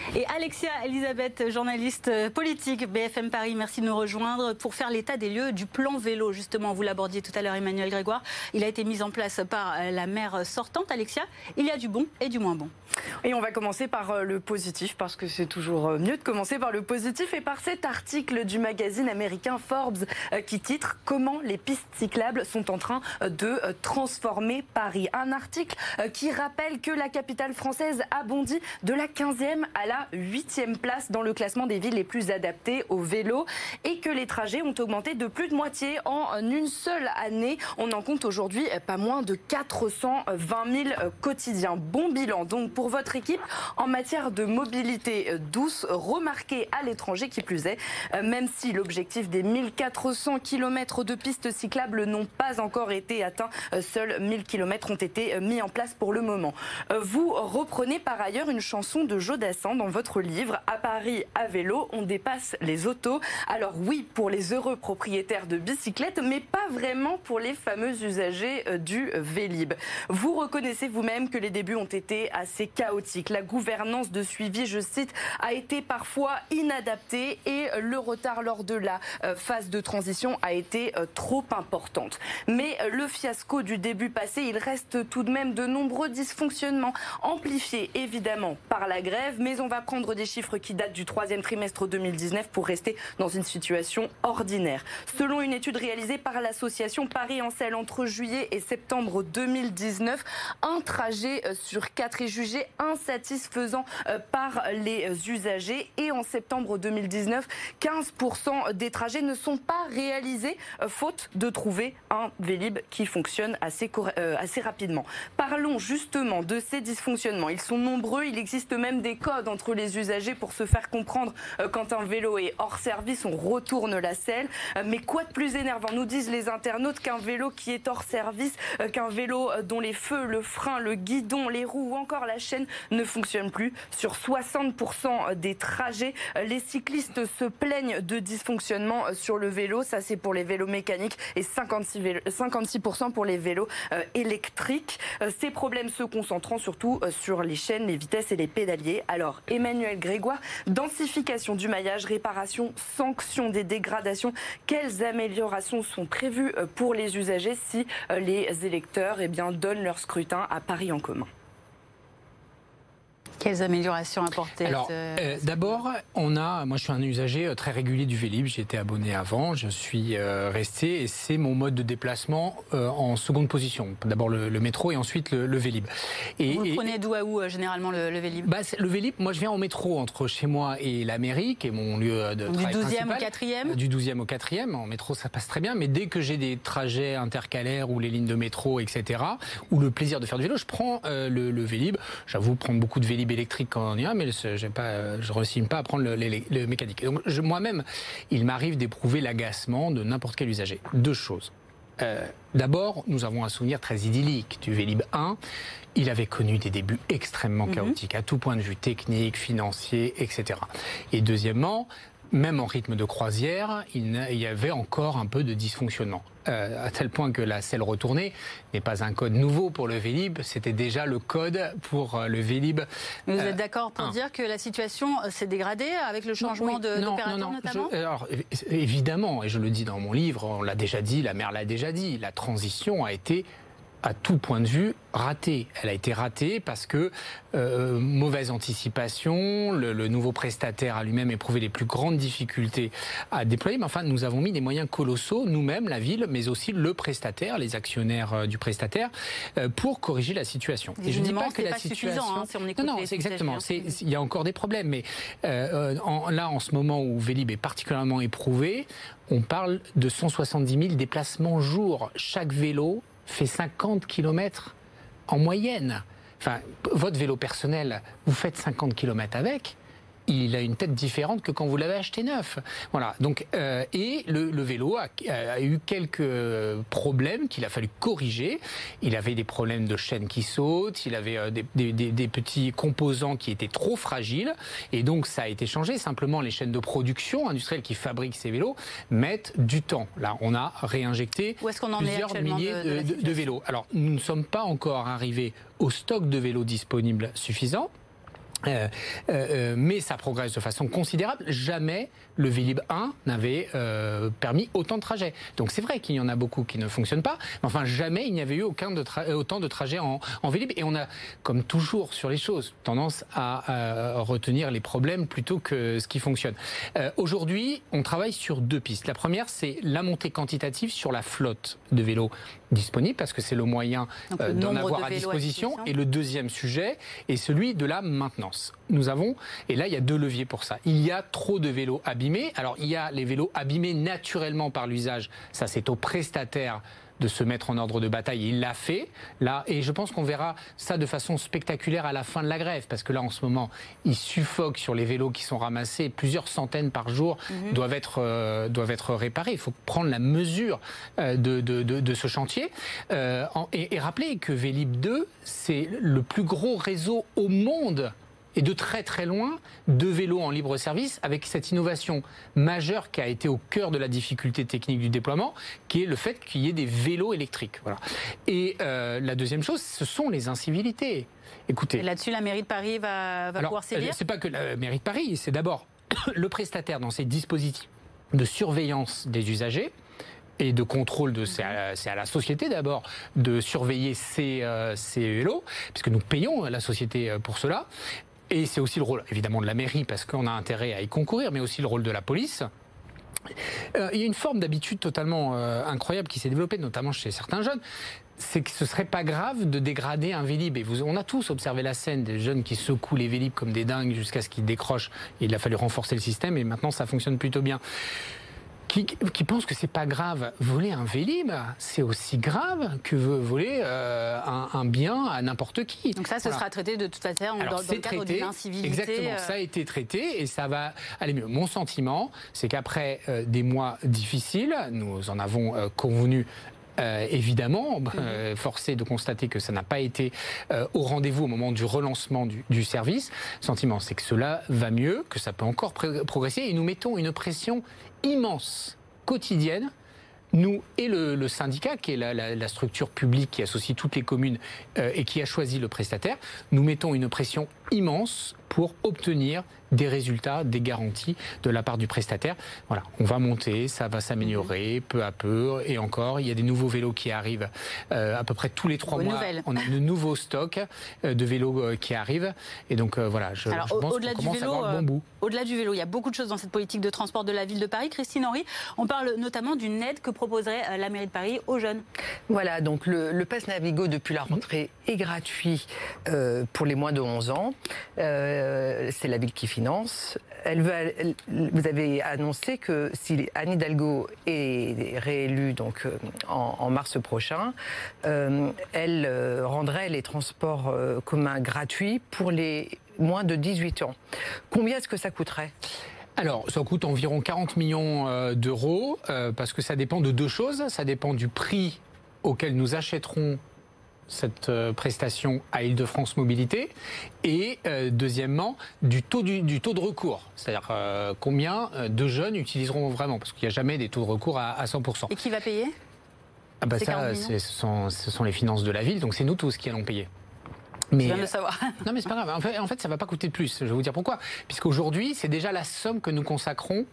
Et Alexia Elisabeth, journaliste politique BFM Paris, merci de nous rejoindre pour faire l'état des lieux du plan vélo. Justement, vous l'abordiez tout à l'heure, Emmanuel Grégoire. Il a été mis en place par la maire sortante, Alexia. Il y a du bon et du moins bon. Et on va commencer par euh, le positif, parce que c'est toujours euh, mieux de commencer par le positif et par cet article du magazine américain Forbes euh, qui titre Comment les pistes cyclables sont en train de transformer Paris. Un article qui rappelle que la capitale française a bondi de la 15e à la 8e place dans le classement des villes les plus adaptées au vélo et que les trajets ont augmenté de plus de moitié en une seule année. On en compte aujourd'hui pas moins de 420 000 quotidiens. Bon bilan donc pour votre équipe en matière de mobilité douce remarquée à l'étranger qui plus est, même si l'objectif des 1400 km de pistes cyclables n'ont pas encore été atteints, seuls 1000 km ont été mis en place pour le moment. Vous reprenez par ailleurs une chanson de Jodassin dans votre livre À Paris à vélo, on dépasse les autos. Alors oui, pour les heureux propriétaires de bicyclettes, mais pas vraiment pour les fameux usagers euh, du Vélib. Vous reconnaissez vous-même que les débuts ont été assez chaotiques. La gouvernance de suivi, je cite, a été parfois inadaptée et le retard lors de la euh, phase de transition a été euh, trop importante. Mais le fiasco du début passé, il reste tout de même de nombreux dysfonctionnements, amplifiés évidemment par la grève, mais on va prendre des chiffres qui datent du troisième trimestre 2019 pour rester dans une situation ordinaire. Selon une étude réalisée par l'association Paris en selle entre juillet et septembre 2019, un trajet euh, sur quatre est jugé insatisfaisant euh, par les usagers et en septembre 2019, 15% des trajets ne sont pas réalisés euh, faute de trouver un Vélib qui fonctionne assez, assez rapidement. Parlons justement de ces dysfonctionnements. Ils sont nombreux, il existe même des codes entre les usagers pour se faire comprendre euh, quand un vélo est hors service, on retourne la selle. Euh, mais quoi de plus énervant, nous disent les internautes, qu'un vélo qui est hors service, euh, qu'un vélo dont les feux, le frein, le guidon, les roues ou encore la chaîne ne fonctionnent plus. Sur 60% des trajets, les cyclistes se plaignent de dysfonctionnement sur le vélo. Ça, c'est pour les vélos mécaniques et 56%, pour les vélos électriques. Ces problèmes se concentrant surtout sur les chaînes, les vitesses et les pédaliers. Alors, Emmanuel Grégoire. Densification du maillage, réparation, sanction des dégradations. Quelles améliorations sont prévues euh, pour les usagers si euh, les électeurs eh bien, donnent leur scrutin à Paris en commun? Quelles améliorations apportées Alors, euh, d'abord, on a, moi je suis un usager euh, très régulier du Vélib, j'étais abonné avant, je suis euh, resté et c'est mon mode de déplacement en seconde position. D'abord le, métro et ensuite le, Vélib. Et, Vous prenez d'où à où généralement le, Vélib? Bah, Le Vélib, moi je viens en métro entre chez moi et l'Amérique et mon lieu de travail Du 12e au 4e Du 12e au 4e, en métro ça passe très bien, mais dès que j'ai des trajets intercalaires ou les lignes de métro, etc., ou le plaisir de faire du vélo, je prends le, Vélib. J'avoue prendre beaucoup de Vélib électrique quand on y va, mais je ne réussis pas à prendre le, mécanique. Donc moi-même, il m'arrive d'éprouver l'agacement de n'importe quel usager. Deux choses. Euh, d'abord, nous avons un souvenir très idyllique du Vélib 1. Il avait connu des débuts extrêmement mhm. chaotiques, à tout point de vue technique, financier, etc. Et deuxièmement, même en rythme de croisière, il y avait encore un peu de dysfonctionnement. Euh, à tel point que la selle retournée n'est pas un code nouveau pour le Vélib, c'était déjà le code pour euh, le Vélib. vous êtes euh, d'accord pour dire que la situation s'est dégradée avec le changement d'opérateur notamment alors, Évidemment, et je le dis dans mon livre, on l'a déjà dit, la mère l'a déjà dit, la transition a été à tout point de vue ratée. Elle a été ratée parce que euh, mauvaise anticipation, le, nouveau prestataire a lui-même éprouvé les plus grandes difficultés à déployer. Mais enfin, nous avons mis des moyens colossaux, nous-mêmes, la ville, mais aussi le prestataire, les actionnaires euh, du prestataire, euh, pour corriger la situation. Et je ne dis pas que la situation. Hein, si on non, non, c'est exactement. Il y a encore des problèmes, mais là, en ce moment où Vélib est particulièrement éprouvé, on parle de 170 000 déplacements jour. Chaque vélo fait 50 km en moyenne. Enfin, votre vélo personnel, vous faites 50 km avec, il a une tête différente que quand vous l'avez acheté neuf. Voilà. Donc, euh, et le, vélo a, eu quelques problèmes qu'il a fallu corriger. Il avait des problèmes de chaîne qui sautent, il avait euh, des, petits composants qui étaient trop fragiles, et donc ça a été changé. Simplement, les chaînes de production industrielles qui fabriquent ces vélos mettent du temps. Là, on a réinjecté plusieurs milliers de vélos. Alors, nous ne sommes pas encore arrivés au stock de vélos disponibles suffisant. Euh, euh, euh, mais ça progresse de façon considérable. Jamais le Vélib 1 n'avait permis autant de trajets. Donc c'est vrai qu'il y en a beaucoup qui ne fonctionnent pas, mais enfin jamais il n'y avait eu aucun de autant de trajets en, en, Vélib. Et on a, comme toujours sur les choses, tendance à, retenir les problèmes plutôt que ce qui fonctionne. Aujourd'hui, on travaille sur deux pistes. La première, c'est la montée quantitative sur la flotte de vélos disponibles, parce que c'est le moyen d'en avoir à disposition. Et le deuxième sujet est celui de la maintenance nous avons, et là il y a deux leviers pour ça. Il y a trop de vélos abîmés. Alors il y a les vélos abîmés naturellement par l'usage. Ça c'est au prestataire de se mettre en ordre de bataille. Il l'a fait, là, et je pense qu'on verra ça de façon spectaculaire à la fin de la grève, parce que là, en ce moment, il suffoque sur les vélos qui sont ramassés. Plusieurs centaines par jour mhm. doivent, être, euh, doivent être réparés. Il faut prendre la mesure euh, de, de, de, ce chantier. Euh, et, et rappeler que Vélib 2, c'est le plus gros réseau au monde et de très très loin de vélos en libre service avec cette innovation majeure qui a été au cœur de la difficulté technique du déploiement, qui est le fait qu'il y ait des vélos électriques. Voilà. Et euh, la deuxième chose, ce sont les incivilités. Écoutez. là-dessus, la mairie de Paris va, va pouvoir sévir C'est pas que la mairie de Paris, c'est d'abord <coughs> le prestataire dans ses dispositifs de surveillance des usagers et de contrôle de c'est à, la société d'abord de surveiller ces, euh, ces vélos puisque nous payons la société euh, pour cela et c'est aussi le rôle, évidemment, de la mairie, parce qu'on a intérêt à y concourir, mais aussi le rôle de la police. Euh, il y a une forme d'habitude totalement euh, incroyable qui s'est développée, notamment chez certains jeunes. C'est que ce serait pas grave de dégrader un Vélib. Et vous, on a tous observé la scène des jeunes qui secouent les Vélib comme des dingues jusqu'à ce qu'ils décrochent. il a fallu renforcer le système et maintenant ça fonctionne plutôt bien qui, qui pensent que c'est pas grave. Voler un Vélib, c'est aussi grave que voler euh, un, bien à n'importe qui. Donc ça, ce sera traité de toute façon dans, le cadre d'une incivilité. Exactement, ça a été traité et ça va aller mieux. Mon sentiment, c'est qu'après euh, des mois difficiles, nous en avons euh, convenu évidemment, mhm. forcé de constater que ça n'a pas été au rendez-vous au moment du relancement du, du service. Sentiment, c'est que cela va mieux, que ça peut encore progresser, et nous mettons une pression immense, quotidienne, nous et le, syndicat, qui est la, structure publique qui associe toutes les communes euh, et qui a choisi le prestataire, nous mettons une pression immense pour obtenir des résultats, des garanties de la part du prestataire. Voilà, on va monter, ça va s'améliorer mhm. peu à peu et encore. Il y a des nouveaux vélos qui arrivent euh, à peu près tous les trois mois. On a de nouveaux stocks euh, de vélos euh, qui arrivent et donc voilà, je, Alors, pense qu'on commence à avoir le bon bout. Au-delà du vélo, il y a beaucoup de choses dans cette politique de transport de la ville de Paris. Christine Henry, on parle notamment d'une aide que proposerait la mairie de Paris aux jeunes. Voilà, donc le, le Pass Navigo depuis la rentrée est gratuit pour les moins de 11 ans. C'est la ville qui finance vous avez annoncé que si Anne Hidalgo est réélue donc euh, en, mars prochain, euh, elle euh, rendrait les transports communs gratuits pour les moins de 18 ans. Combien est-ce que ça coûterait? Alors, ça coûte environ 40 millions d'euros, parce que ça dépend de deux choses. Ça dépend du prix auquel nous achèterons cette euh, prestation à Île-de-France Mobilité et euh, deuxièmement du taux, du, taux de recours, c'est-à-dire euh, combien de jeunes utiliseront vraiment, parce qu'il n'y a jamais des taux de recours à, 100%. Et qui va payer? Ah bah ça, ce sont, ce sont les finances de la ville, donc c'est nous tous qui allons payer. Mais, je viens de le savoir. non, mais c'est pas grave. En fait, en fait, ça va pas coûter plus. Je vais vous dire pourquoi. Puisqu'aujourd'hui, c'est déjà la somme que nous consacrons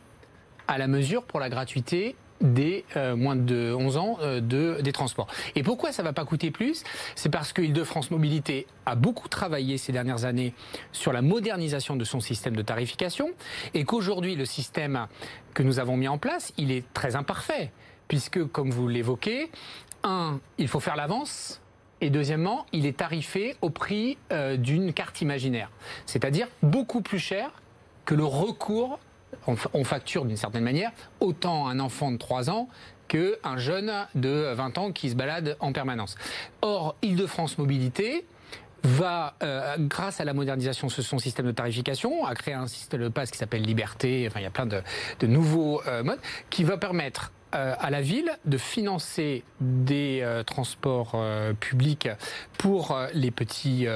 à la mesure pour la gratuité des euh, moins de 11 ans euh, de, des transports. Et pourquoi ça va pas coûter plus? C'est parce que Île-de-France Mobilité a beaucoup travaillé ces dernières années sur la modernisation de son système de tarification et qu'aujourd'hui le système que nous avons mis en place, il est très imparfait puisque comme vous l'évoquez, un, il faut faire l'avance et deuxièmement, il est tarifé au prix euh, d'une carte imaginaire, c'est-à-dire beaucoup plus cher que le recours on, facture d'une certaine manière autant un enfant de 3 ans qu'un jeune de 20 ans qui se balade en permanence. Or, Île-de-France Mobilité va, euh, grâce à la modernisation de son système de tarification, a créé un système de passe qui s'appelle Liberté, enfin il y a plein de, nouveaux euh, modes, qui va permettre euh, à la ville de financer des transports publics pour les petits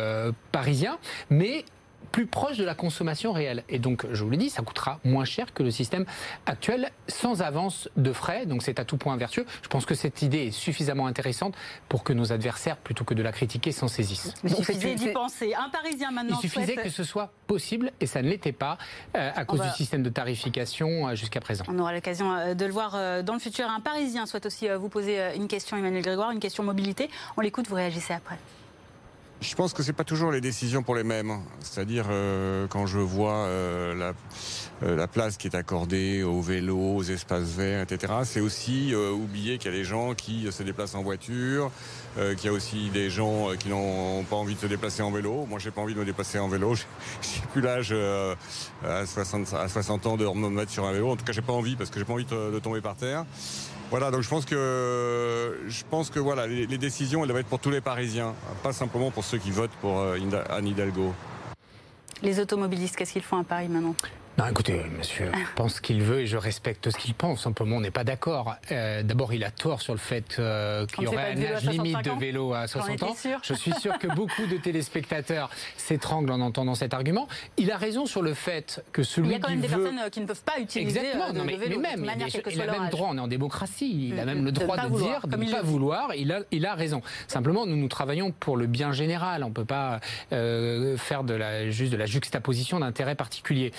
Parisiens, mais plus proche de la consommation réelle. Et donc, je vous l'ai dit, ça coûtera moins cher que le système actuel, sans avance de frais. Donc, c'est à tout point vertueux. Je pense que cette idée est suffisamment intéressante pour que nos adversaires, plutôt que de la critiquer, s'en saisissent. il suffisait d'y penser. Un Parisien maintenant. Il suffisait que ce soit possible, et ça ne l'était pas euh, à cause du système de tarification euh, jusqu'à présent. On aura l'occasion euh, de le voir dans le futur. Un Parisien souhaite aussi vous poser une question, Emmanuel Grégoire, une question mobilité. On l'écoute, vous réagissez après. Je pense que c'est pas toujours les décisions pour les mêmes. C'est-à-dire euh, quand je vois euh, la, euh, la, place qui est accordée aux vélos, aux espaces verts, etc. C'est aussi oublier qu'il y a des gens qui se déplacent en voiture, qu'il y a aussi des gens qui n'ont pas envie de se déplacer en vélo. Moi, j'ai pas envie de me déplacer en vélo. <laughs> J'ai plus l'âge à 60, à 60 ans de me mettre sur un vélo. En tout cas, j'ai pas envie parce que j'ai pas envie de tomber par terre. Voilà, donc je pense que je pense que voilà, les, décisions elles doivent être pour tous les Parisiens, pas simplement pour ceux qui votent pour euh, Anne Hidalgo. Les automobilistes, qu'est-ce qu'ils font à Paris maintenant? Non, écoutez, monsieur pense ce qu'il veut et je respecte ce qu'il pense. Simplement, on n'est pas d'accord. Euh, d'abord, il a tort sur le fait euh, qu'il y aurait un âge limite de vélo à 60 ans. Je suis sûr que beaucoup de téléspectateurs <laughs> s'étranglent en entendant cet argument. Il a raison sur le fait que celui qui Il y a quand même des personnes euh, qui ne peuvent pas utiliser Exactement. non, mais, vélo, mais même, il, a même droit, on est en démocratie, il a mm, même mm. le droit de, dire, de ne pas vouloir, il a, il a raison. Simplement, nous, nous travaillons pour le bien général. On ne peut pas faire de la, juste de la juxtaposition d'intérêts particuliers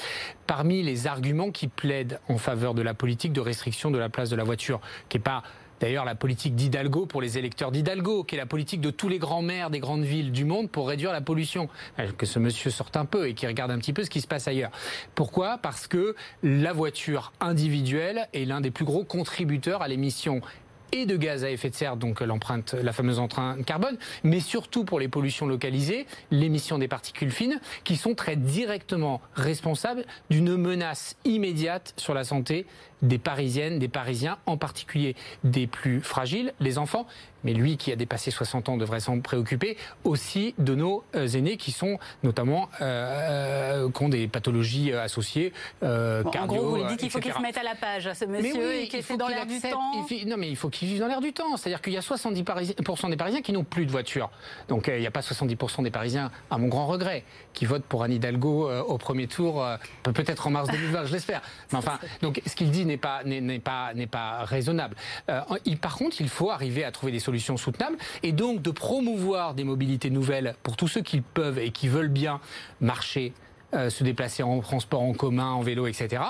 parmi les arguments qui plaident en faveur de la politique de restriction de la place de la voiture, qui n'est pas D'ailleurs, la politique d'Hidalgo pour les électeurs d'Hidalgo, qui est la politique de tous les grands maires des grandes villes du monde pour réduire la pollution. Que ce monsieur sorte un peu et qui regarde un petit peu ce qui se passe ailleurs. Pourquoi? Parce que la voiture individuelle est l'un des plus gros contributeurs à l'émission et de gaz à effet de serre, donc l'empreinte, la fameuse empreinte carbone, mais surtout pour les pollutions localisées, l'émission des particules fines, qui sont très directement responsables d'une menace immédiate sur la santé des Parisiennes, des Parisiens, en particulier des plus fragiles, les enfants, mais lui qui a dépassé 60 ans devrait s'en préoccuper, aussi de nos euh, aînés qui sont notamment euh, euh, qui ont des pathologies associées, euh, cardio. En gros, vous lui dites qu'il faut qu'il se mette à la page, ce monsieur, et qu'il dans l'air du temps. non, mais il faut qu'il qui vivent dans l'air du temps. C'est-à-dire qu'il y a 70% des Parisiens qui n'ont plus de voiture. Donc il n'y a pas 70% des Parisiens, à mon grand regret, qui votent pour Anne Hidalgo au premier tour, peut-être en mars 2020, je l'espère. Mais enfin, <laughs> donc ce qu'il dit n'est pas, n'est pas, pas raisonnable. par contre, il faut arriver à trouver des solutions soutenables et donc de promouvoir des mobilités nouvelles pour tous ceux qui peuvent et qui veulent bien marcher, euh, se déplacer en transport en commun, en vélo, etc.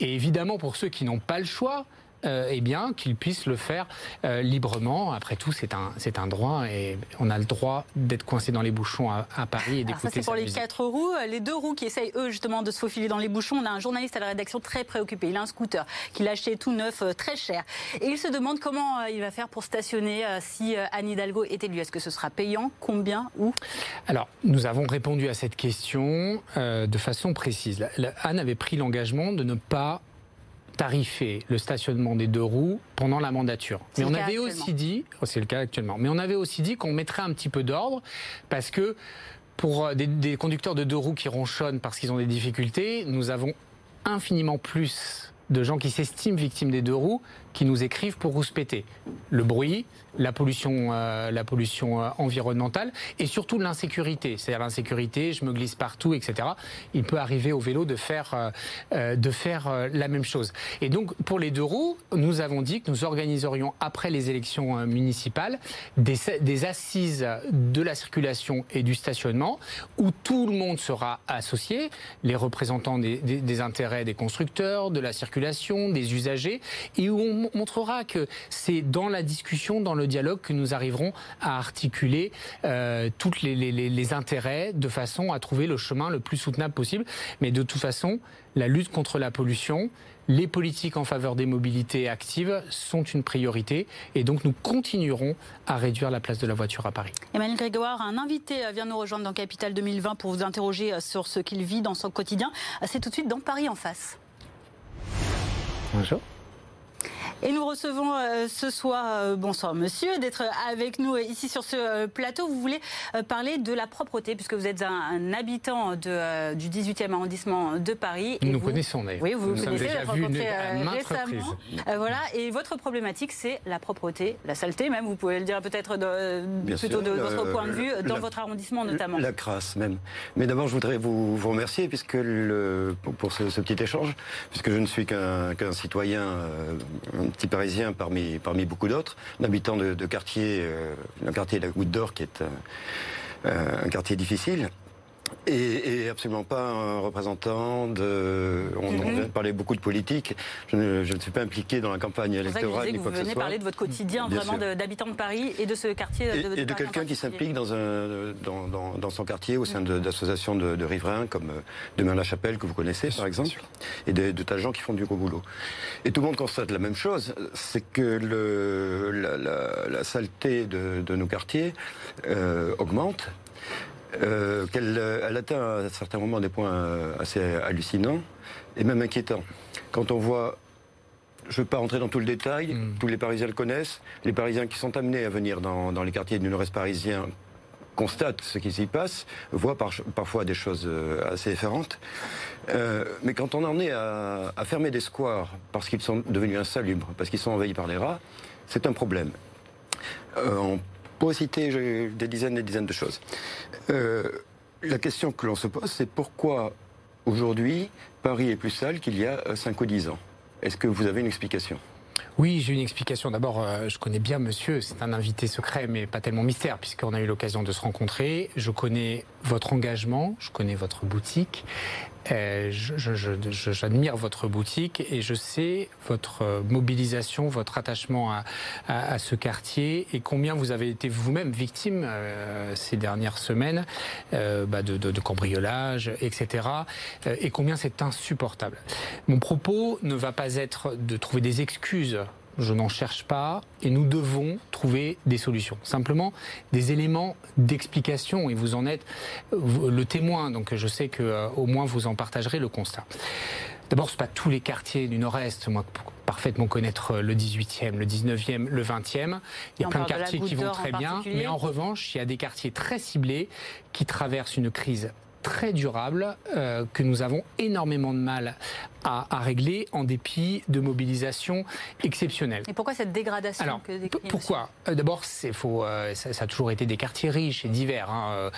Et évidemment, pour ceux qui n'ont pas le choix, euh, eh bien, qu'ils puissent le faire euh, librement. Après tout, c'est un, c'est un droit et on a le droit d'être coincé dans les bouchons à, Paris et d'écouter ça. C'est pour les quatre roues. Les deux roues qui essayent, eux, justement, de se faufiler dans les bouchons. On a un journaliste à la rédaction très préoccupé. Il a un scooter qu'il a acheté tout neuf, euh, très cher. Et il se demande comment il va faire pour stationner si Anne Hidalgo est élue. Est-ce que ce sera payant Combien Où Alors, nous avons répondu à cette question de façon précise. Anne avait pris l'engagement de ne pas tarifer le stationnement des deux roues pendant la mandature. Mais on avait aussi dit, oh, c'est le cas actuellement, mais on avait aussi dit qu'on mettrait un petit peu d'ordre parce que pour euh, des, des, conducteurs de deux roues qui ronchonnent parce qu'ils ont des difficultés, nous avons infiniment plus de gens qui s'estiment victimes des deux roues qui nous écrivent pour rouspéter. Le bruit, la pollution, euh, la pollution euh, environnementale et surtout l'insécurité. C'est-à-dire l'insécurité, je me glisse partout, etc. Il peut arriver au vélo de faire, euh, de faire la même chose. Et donc, pour les deux roues, nous avons dit que nous organiserions, après les élections municipales, des, assises de la circulation et du stationnement où tout le monde sera associé, les représentants des, des intérêts des constructeurs, de la circulation, des usagers, et où on montrera que c'est dans la discussion, dans le dialogue que nous arriverons à articuler euh, tous les, les, intérêts de façon à trouver le chemin le plus soutenable possible. Mais de toute façon, la lutte contre la pollution, les politiques en faveur des mobilités actives sont une priorité et donc nous continuerons à réduire la place de la voiture à Paris. Emmanuel Grégoire, un invité vient nous rejoindre dans Capital 2020 pour vous interroger euh, sur ce qu'il vit dans son quotidien. C'est tout de suite dans Paris en face. Bonjour. Et nous recevons euh, ce soir, euh, bonsoir monsieur, d'être avec nous ici sur ce euh, plateau. Vous voulez parler de la propreté, puisque vous êtes un, habitant de, du 18e arrondissement de Paris. nous nous connaissons d'ailleurs. Oui, vous, nous connaissez, la propreté récemment. voilà, et votre problématique, c'est la propreté, la saleté même, vous pouvez le dire peut-être plutôt de votre point de vue, dans votre arrondissement notamment. La crasse même. Mais d'abord, je voudrais vous, vous remercier puisque le, pour, ce, petit échange, puisque je ne suis qu'un citoyen petit Parisien parmi, beaucoup d'autres, un habitant de, quartier, euh, un quartier de la Goutte d'Or qui est un quartier difficile. Et, absolument pas un représentant de. On, vient de parler beaucoup de politique. Je ne, suis pas impliqué dans la campagne électorale. Vous, vous venez parler de votre quotidien, vraiment d'habitants de, Paris et de ce quartier. Et de, et de quelqu'un qui s'implique dans, un, dans, dans, son quartier au sein d'associations de, riverains comme euh, Demain la Chapelle que vous connaissez par exemple, et de, tas de gens qui font du gros boulot. Et tout le monde constate la même chose, c'est que le, la, saleté de, nos quartiers euh, augmente euh, qu'elle euh, elle atteint à certains moments des points euh, assez hallucinants et même inquiétants. Quand on voit je ne veux pas rentrer dans tout le détail, hmm. tous les Parisiens le connaissent. Les Parisiens qui sont amenés à venir dans, les quartiers du nord-est parisien constatent ce qui s'y passe, voient parfois des choses assez différentes. mais quand on en est à, fermer des squares parce qu'ils sont devenus insalubres, parce qu'ils sont envahis par les rats, c'est un problème. on pourrais citer des dizaines et des dizaines de choses. Euh, la question que l'on se pose, c'est pourquoi aujourd'hui Paris est plus sale qu'il y a 5 ou 10 ans? Est-ce que vous avez une explication? Oui, j'ai une explication. D'abord, euh, je connais bien monsieur, c'est un invité secret, mais pas tellement mystère, puisqu'on a eu l'occasion de se rencontrer. Je connais votre engagement, je connais votre boutique, euh, j'admire votre boutique et je sais votre mobilisation, votre attachement à, ce quartier et combien vous avez été vous-même victime euh, ces dernières semaines bah, de, de, cambriolage, etc. et combien c'est insupportable. Mon propos ne va pas être de trouver des excuses je n'en cherche pas et nous devons trouver des solutions. Simplement des éléments d'explication et vous en êtes le témoin, donc je sais que euh, au moins vous en partagerez le constat. D'abord, ce pas tous les quartiers du Nord-Est. Moi, pour parfaitement connaître le 18e, le 19e, le 20e. Il y a plein de quartiers qui vont très bien, mais en revanche, il y a des quartiers très ciblés qui traversent une crise très durable euh, que nous avons énormément de mal à, régler en dépit de mobilisation exceptionnelle. Et pourquoi cette dégradation Alors, que Pourquoi? Euh, D'abord, c'est faux. Euh, ça, a toujours été des quartiers riches et divers. Hein.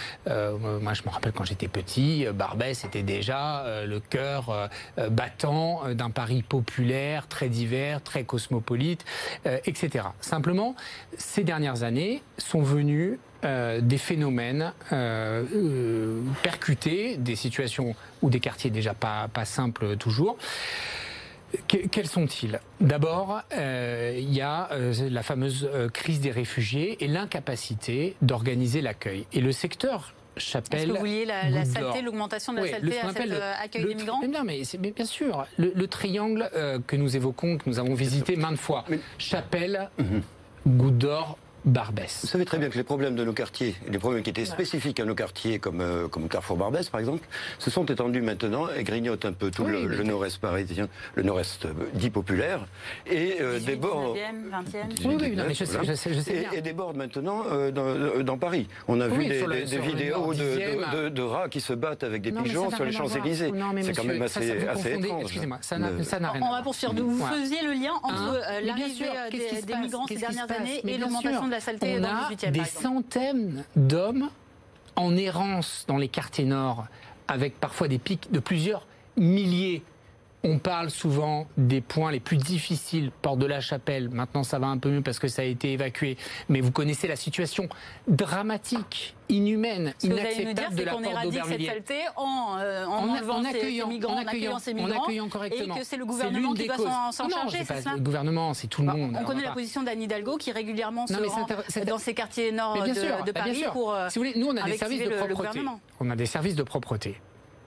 moi, je me rappelle quand j'étais petit, Barbès était déjà le cœur battant d'un Paris populaire, très divers, très cosmopolite, etc. Simplement, ces dernières années sont venues euh, des phénomènes euh, euh, percutés, des situations ou des quartiers déjà pas, pas simples toujours. quels sont-ils? D'abord, il y a la fameuse crise des réfugiés et l'incapacité d'organiser l'accueil. Et le secteur Chapelle. Est-ce que vous vouliez la, saleté, l'augmentation de la saleté à cet accueil des migrants mais, mais, mais, bien sûr, le, triangle que nous évoquons, que nous avons visité maintes fois, Chapelle, mhm. Goutte d'Or, Barbès. Vous savez très bien que les problèmes de nos quartiers, les problèmes qui étaient spécifiques à nos quartiers, comme, euh, comme Carrefour Barbès par exemple, se sont étendus maintenant et grignotent un peu tout le, nord-est parisien, le nord-est euh, dit populaire, et euh, débordent. Oui, oui, non, mais je sais, je sais, je sais bien. Et, débordent maintenant dans, dans, Paris. On a vu des, des, vidéos de, de, rats qui se battent avec des pigeons sur les Champs-Élysées. C'est quand même assez, assez étrange. Excusez-moi, ça n'a rien On va poursuivre. Vous faisiez le lien entre hein l'arrivée des migrants ces dernières années et l'augmentation de on a des centaines d'hommes en errance dans les quartiers nord, avec parfois des pics de plusieurs milliers on parle souvent des points les plus difficiles, Porte de la Chapelle. Maintenant, ça va un peu mieux parce que ça a été évacué. Mais vous connaissez la situation dramatique, inhumaine, inacceptable de la porte d'Aubervilliers. En, euh, en, en, accueillant, ces migrants, en, accueillant, ces migrants, en accueillant correctement. Et que c'est le gouvernement qui doit s'en charger, c'est ça Le gouvernement, c'est tout le bah, monde. On, connaît la position d'Anne Hidalgo qui régulièrement se rend dans ces quartiers nord de, de, Paris pour. Euh, si vous voulez, nous on a des services de propreté. On a des services de propreté.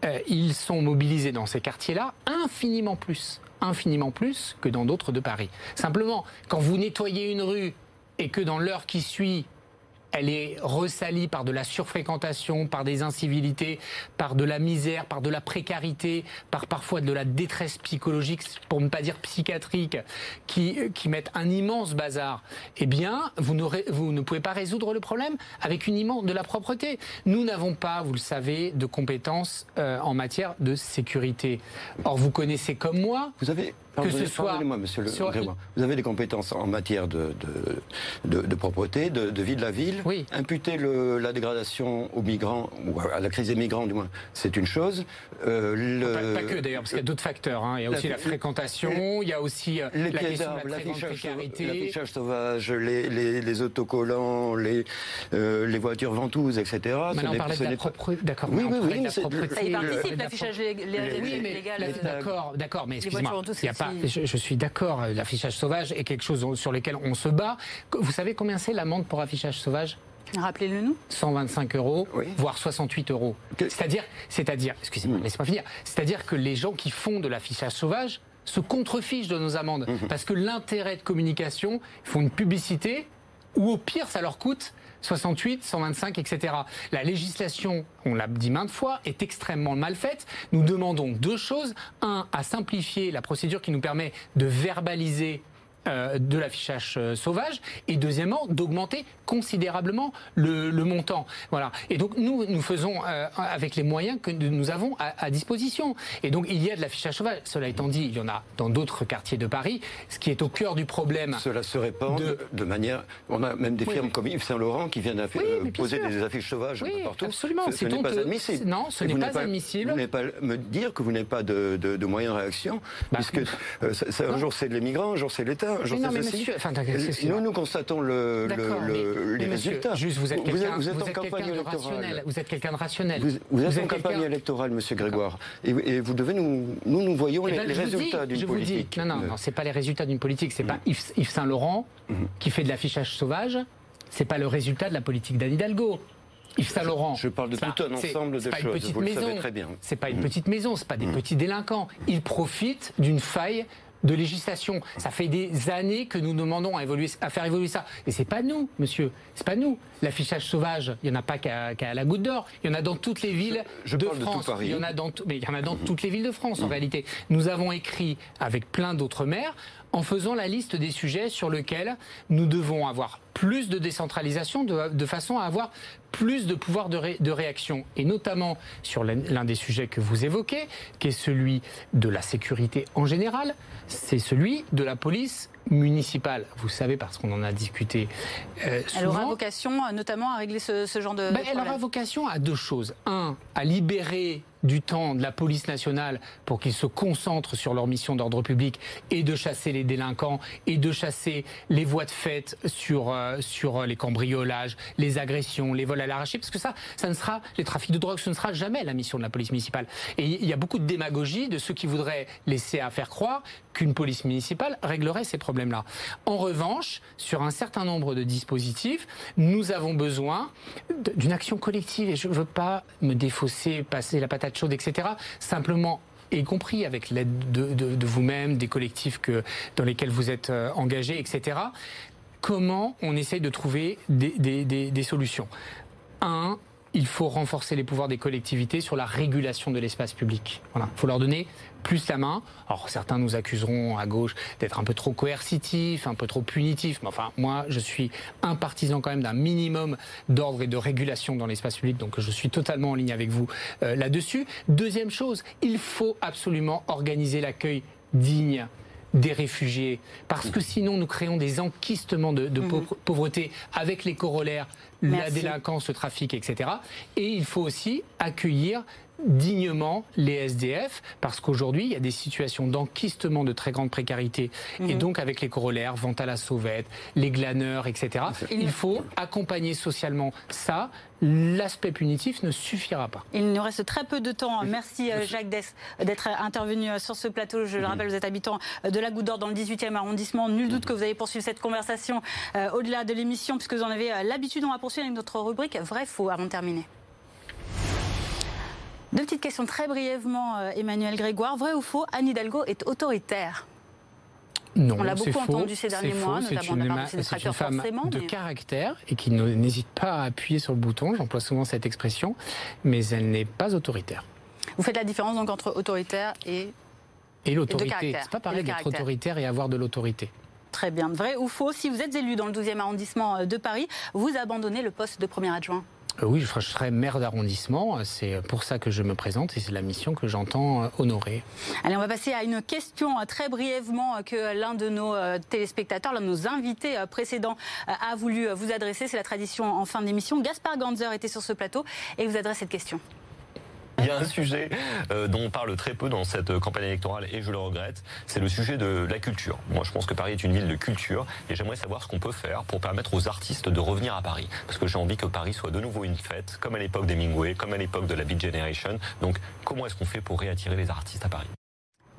Euh, ils sont mobilisés dans ces quartiers-là infiniment plus, infiniment plus que dans d'autres de Paris. Simplement, quand vous nettoyez une rue et que dans l'heure qui suit, elle est ressalie par de la surfréquentation, par des incivilités, par de la misère, par de la précarité, par parfois de la détresse psychologique, pour ne pas dire psychiatrique, qui, qui mettent un immense bazar, eh bien, vous, vous ne pouvez pas résoudre le problème avec uniquement de la propreté. Nous n'avons pas, vous le savez, de compétences euh, en matière de sécurité. Or, vous connaissez comme moi... Vous avez que ce soit. moi monsieur le Vous avez des compétences en matière de, de, de, propreté, de, vie de la ville. Oui. Imputer le, la dégradation aux migrants, ou à la crise des migrants du moins, c'est une chose. Euh, le... pas, que d'ailleurs, parce qu'il y a d'autres facteurs. Hein. Il y a aussi la, fréquentation, il y a aussi euh, les la question de la précarité. L'affichage sauvage, les, les, les, autocollants, les, euh, les voitures ventouses, etc. Maintenant, on parlait de la propreté. D'accord. Oui, oui, oui. Il participe, l'affichage légal. D'accord, d'accord, mais excusez-moi. Il n'y a je, suis d'accord, l'affichage sauvage est quelque chose sur lequel on se bat. Vous savez combien c'est l'amende pour affichage sauvage? Rappelez-le nous. 125 euros, voire 68 euros. C'est-à-dire, c'est-à-dire, excusez-moi, hmm. laissez-moi finir. C'est-à-dire que les gens qui font de l'affichage sauvage se contrefichent de nos amendes. Hmm. Parce que l'intérêt de communication, ils font une publicité, ou au pire, ça leur coûte 68, 125, etc. La législation, on l'a dit maintes fois, est extrêmement mal faite. Nous demandons deux choses. Un, à simplifier la procédure qui nous permet de verbaliser euh, de l'affichage euh, sauvage et deuxièmement d'augmenter considérablement le, montant. Voilà. Et donc nous nous faisons euh, avec les moyens que nous avons à, disposition. Et donc il y a de l'affichage sauvage. Cela étant dit, il y en a dans d'autres quartiers de Paris. Ce qui est au cœur du problème. Cela se répand de, manière. On a même des firmes comme Yves Saint Laurent qui viennent poser des affiches sauvages un peu partout. Absolument. Ce, n'est pas admissible. Non, ce n'est pas, admissible. Vous n'allez pas me dire que vous n'avez pas de, moyens de réaction, bah, puisque un jour c'est les migrants, un jour c'est l'État non, mais monsieur, enfin, nous, nous constatons le, le, les résultats. Juste, vous êtes quelqu'un vous êtes, vous êtes en campagne électorale. Vous êtes quelqu'un de rationnel. Vous, êtes, en campagne électorale, monsieur Grégoire. Et, vous devez nous, nous, nous voyons eh les, ben, résultats d'une politique. non, non, non, c'est pas les résultats d'une politique. C'est pas mm. Yves, Saint Laurent mm-hmm. qui fait de l'affichage sauvage. C'est pas le résultat de la politique d'Anne Hidalgo. Yves Saint Laurent. Je parle de tout un ensemble de choses. Vous le savez très bien. C'est pas une mm. petite maison, c'est pas des petits délinquants. Ils profitent d'une faille de législation. Ça fait des années que nous demandons à, évoluer, à faire évoluer ça. Et c'est pas nous, monsieur. C'est pas nous. L'affichage sauvage, il n'y en a pas qu'à la Goutte d'Or. Il y en a dans toutes les villes de France. il y en a dans, mais il y en a dans mhm. toutes les villes de France, en mhm. réalité. Nous avons écrit avec plein d'autres maires en faisant la liste des sujets sur lesquels nous devons avoir plus de décentralisation de, façon à avoir plus de pouvoir de, de réaction, et notamment sur l'un des sujets que vous évoquez, qui est celui de la sécurité en général, c'est celui de la police municipale. Vous savez, parce qu'on en a discuté euh, souvent. Elle aura vocation euh, notamment à régler ce, genre de, ben, Elle aura vocation à deux choses. Un, à libérer du temps de la police nationale pour qu'ils se concentrent sur leur mission d'ordre public et de chasser les délinquants et de chasser les voies de fait sur, euh, sur les cambriolages, les agressions, les vols à l'arraché, parce que ça, ça ne sera, les trafics de drogue, ce ne sera jamais la mission de la police municipale. Et il y a beaucoup de démagogie de ceux qui voudraient laisser à faire croire qu'une police municipale réglerait ces problèmes-là. En revanche, sur un certain nombre de dispositifs, nous avons besoin d'une action collective et je ne veux pas me défausser, passer la patate etc. Simplement y compris avec l'aide de, vous-même, des collectifs que, dans lesquels vous êtes euh, engagés, etc. Comment on essaye de trouver des, solutions? Un, il faut renforcer les pouvoirs des collectivités sur la régulation de l'espace public. Voilà, il faut leur donner plus la main. Alors certains nous accuseront à gauche d'être un peu trop coercitifs, un peu trop punitifs, mais enfin moi je suis un partisan quand même d'un minimum d'ordre et de régulation dans l'espace public, donc je suis totalement en ligne avec vous euh, là-dessus. Deuxième chose, il faut absolument organiser l'accueil digne des réfugiés, parce que sinon nous créons des enquistements de, mhm. pauvreté avec les corollaires, la délinquance, le trafic, etc. Et il faut aussi accueillir dignement les SDF, parce qu'aujourd'hui, il y a des situations d'enquistement de très grande précarité, et mhm. donc avec les corollaires, vente à la sauvette, les glaneurs, etc. Il faut accompagner socialement ça. L'aspect punitif ne suffira pas. Il nous reste très peu de temps. Merci euh, Jacques Dess d'être intervenu euh, sur ce plateau. Je le rappelle, vous êtes habitant euh, de la Goutte d'Or dans le 18e arrondissement. Nul doute que vous allez poursuivre cette conversation au-delà de l'émission, puisque vous en avez l'habitude. On va poursuivre avec notre rubrique Vrai-Faux avant de terminer. Deux petites questions très brièvement, euh, Emmanuel Grégoire. Vrai ou faux, Anne Hidalgo est autoritaire? Non, On l'a beaucoup entendu ces derniers mois, notamment de la C'est une femme de caractère et qui n'hésite pas à appuyer sur le bouton. J'emploie souvent cette expression, mais elle n'est pas autoritaire. Vous faites la différence donc entre autoritaire et et l'autorité. C'est pas pareil d'être autoritaire et avoir de l'autorité. Très bien. Vrai ou faux, si vous êtes élu dans le 12e arrondissement de Paris, vous abandonnez le poste de premier adjoint? euh, oui, je serai maire d'arrondissement. C'est pour ça que je me présente et c'est la mission que j'entends euh, honorer. Allez, on va passer à une question euh, très brièvement que l'un de nos téléspectateurs, l'un de nos invités précédents a voulu vous adresser. C'est la tradition en fin d'émission. Gaspard Ganzer était sur ce plateau et vous adresse cette question. Il y a un sujet euh, dont on parle très peu dans cette campagne électorale et je le regrette, c'est le sujet de la culture. Moi, je pense que Paris est une ville de culture et j'aimerais savoir ce qu'on peut faire pour permettre aux artistes de revenir à Paris. Parce que j'ai envie que Paris soit de nouveau une fête, comme à l'époque des Mingway, comme à l'époque de la Beat Generation. Donc, comment est-ce qu'on fait pour réattirer les artistes à Paris?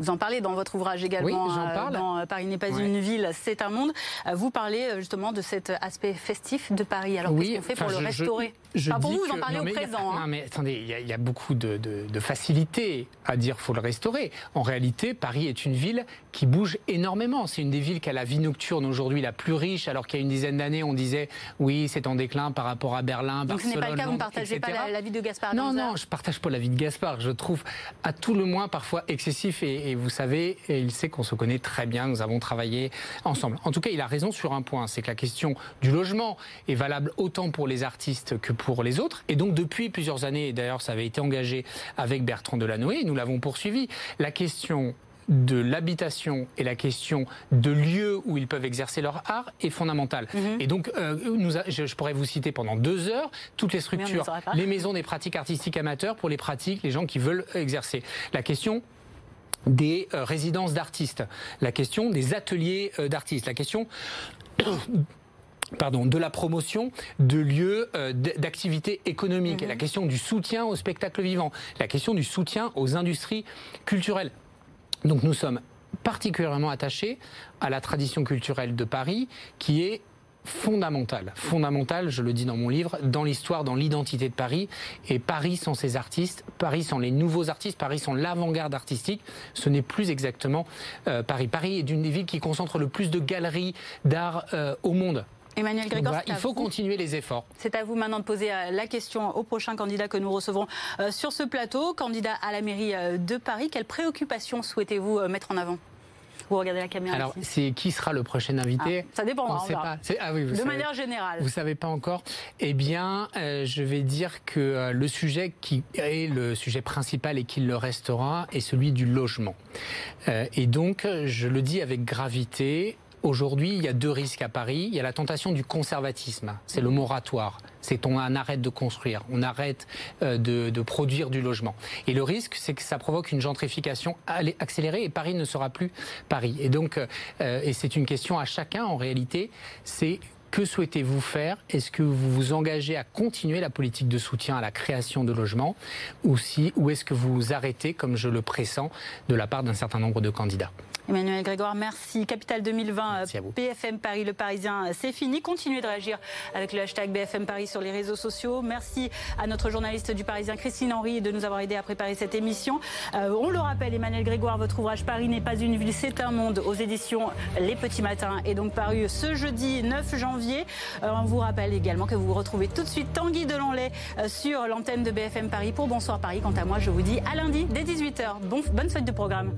Vous en parlez dans votre ouvrage également. Oui, j'en euh, parle. Dans Paris n'est pas une ville, c'est un monde. Euh, vous parlez euh, justement de cet aspect festif de Paris. Alors qu'est-ce qu'on fait pour le restaurer? je, Pas pour vous, vous en parlez au présent. Hein. Non, mais attendez, il y, a beaucoup de, de, facilité à dire qu'il faut le restaurer. En réalité, Paris est une ville qui bouge énormément. C'est une des villes qui a la vie nocturne aujourd'hui la plus riche, alors qu'il y a une dizaine d'années, on disait oui, c'est en déclin par rapport à Berlin, Donc Barcelone. ce n'est pas le cas, vous ne partagez pas la, vie de Gaspard Non, non, je ne partage pas la vie de Gaspard. Je trouve à tout le moins parfois excessif et, et vous savez, et il sait qu'on se connaît très bien, nous avons travaillé ensemble. En tout cas, il a raison sur un point, c'est que la question du logement est valable autant pour les artistes que pour les autres. Et donc depuis plusieurs années, et d'ailleurs ça avait été engagé avec Bertrand Delanoë, nous l'avons poursuivi, la question de l'habitation et la question de lieux où ils peuvent exercer leur art est fondamentale. Mhm. Et donc, euh, nous je, pourrais vous citer pendant deux heures toutes les structures, les maisons des pratiques artistiques amateurs pour les pratiques, les gens qui veulent exercer. La question des euh, résidences d'artistes, la question des ateliers euh, d'artistes, la question <coughs> pardon, de la promotion de lieux euh, d'activité économique, la mhm. question du soutien au spectacle vivant, la question du soutien aux industries culturelles. Donc nous sommes particulièrement attachés à la tradition culturelle de Paris, qui est fondamentale, fondamentale, je le dis dans mon livre, dans l'histoire, dans l'identité de Paris. Et Paris sans ses artistes, Paris sans les nouveaux artistes, Paris sans l'avant-garde artistique, ce n'est plus exactement euh, Paris. Paris est une des villes qui concentre le plus de galeries d'art euh, au monde. Emmanuel il faut continuer les efforts. C'est à vous maintenant de poser euh, la question au prochain candidat que nous recevrons sur ce plateau, candidat à la mairie de Paris. Quelles préoccupations souhaitez-vous mettre en avant? La caméra. Alors, c'est qui sera le prochain invité ah, Ça dépend. On ne sait pas. Ah oui, de manière générale. Vous savez pas encore. Eh bien, euh, je vais dire que euh, le sujet qui est le sujet principal et qui le restera est celui du logement. Euh, et donc, je le dis avec gravité. Aujourd'hui, il y a deux risques à Paris. Il y a la tentation du conservatisme, c'est le moratoire. C'est on, arrête de construire, on arrête euh, de, produire du logement. Et le risque, c'est que ça provoque une gentrification accélérée et Paris ne sera plus Paris. Et donc, euh, et c'est une question à chacun en réalité, c'est que souhaitez-vous faire? Est-ce que vous vous engagez à continuer la politique de soutien à la création de logements? Ou, si, ou est-ce que vous vous arrêtez, comme je le pressens, de la part d'un certain nombre de candidats? Emmanuel Grégoire, merci. Capitale 2020, BFM Paris, le Parisien, c'est fini. Continuez de réagir avec le hashtag BFM Paris sur les réseaux sociaux. Merci à notre journaliste du Parisien, Christine Henry, de nous avoir aidé à préparer cette émission. Euh, on le rappelle, Emmanuel Grégoire, votre ouvrage Paris n'est pas une ville, c'est un monde aux éditions Les Petits Matins est donc paru ce jeudi 9 janvier. Euh, on vous rappelle également que vous retrouvez tout de suite Tanguy Delanlay euh, sur l'antenne de BFM Paris pour Bonsoir Paris. Quant à moi, je vous dis à lundi dès 18h. Bon, bonne fête de programme.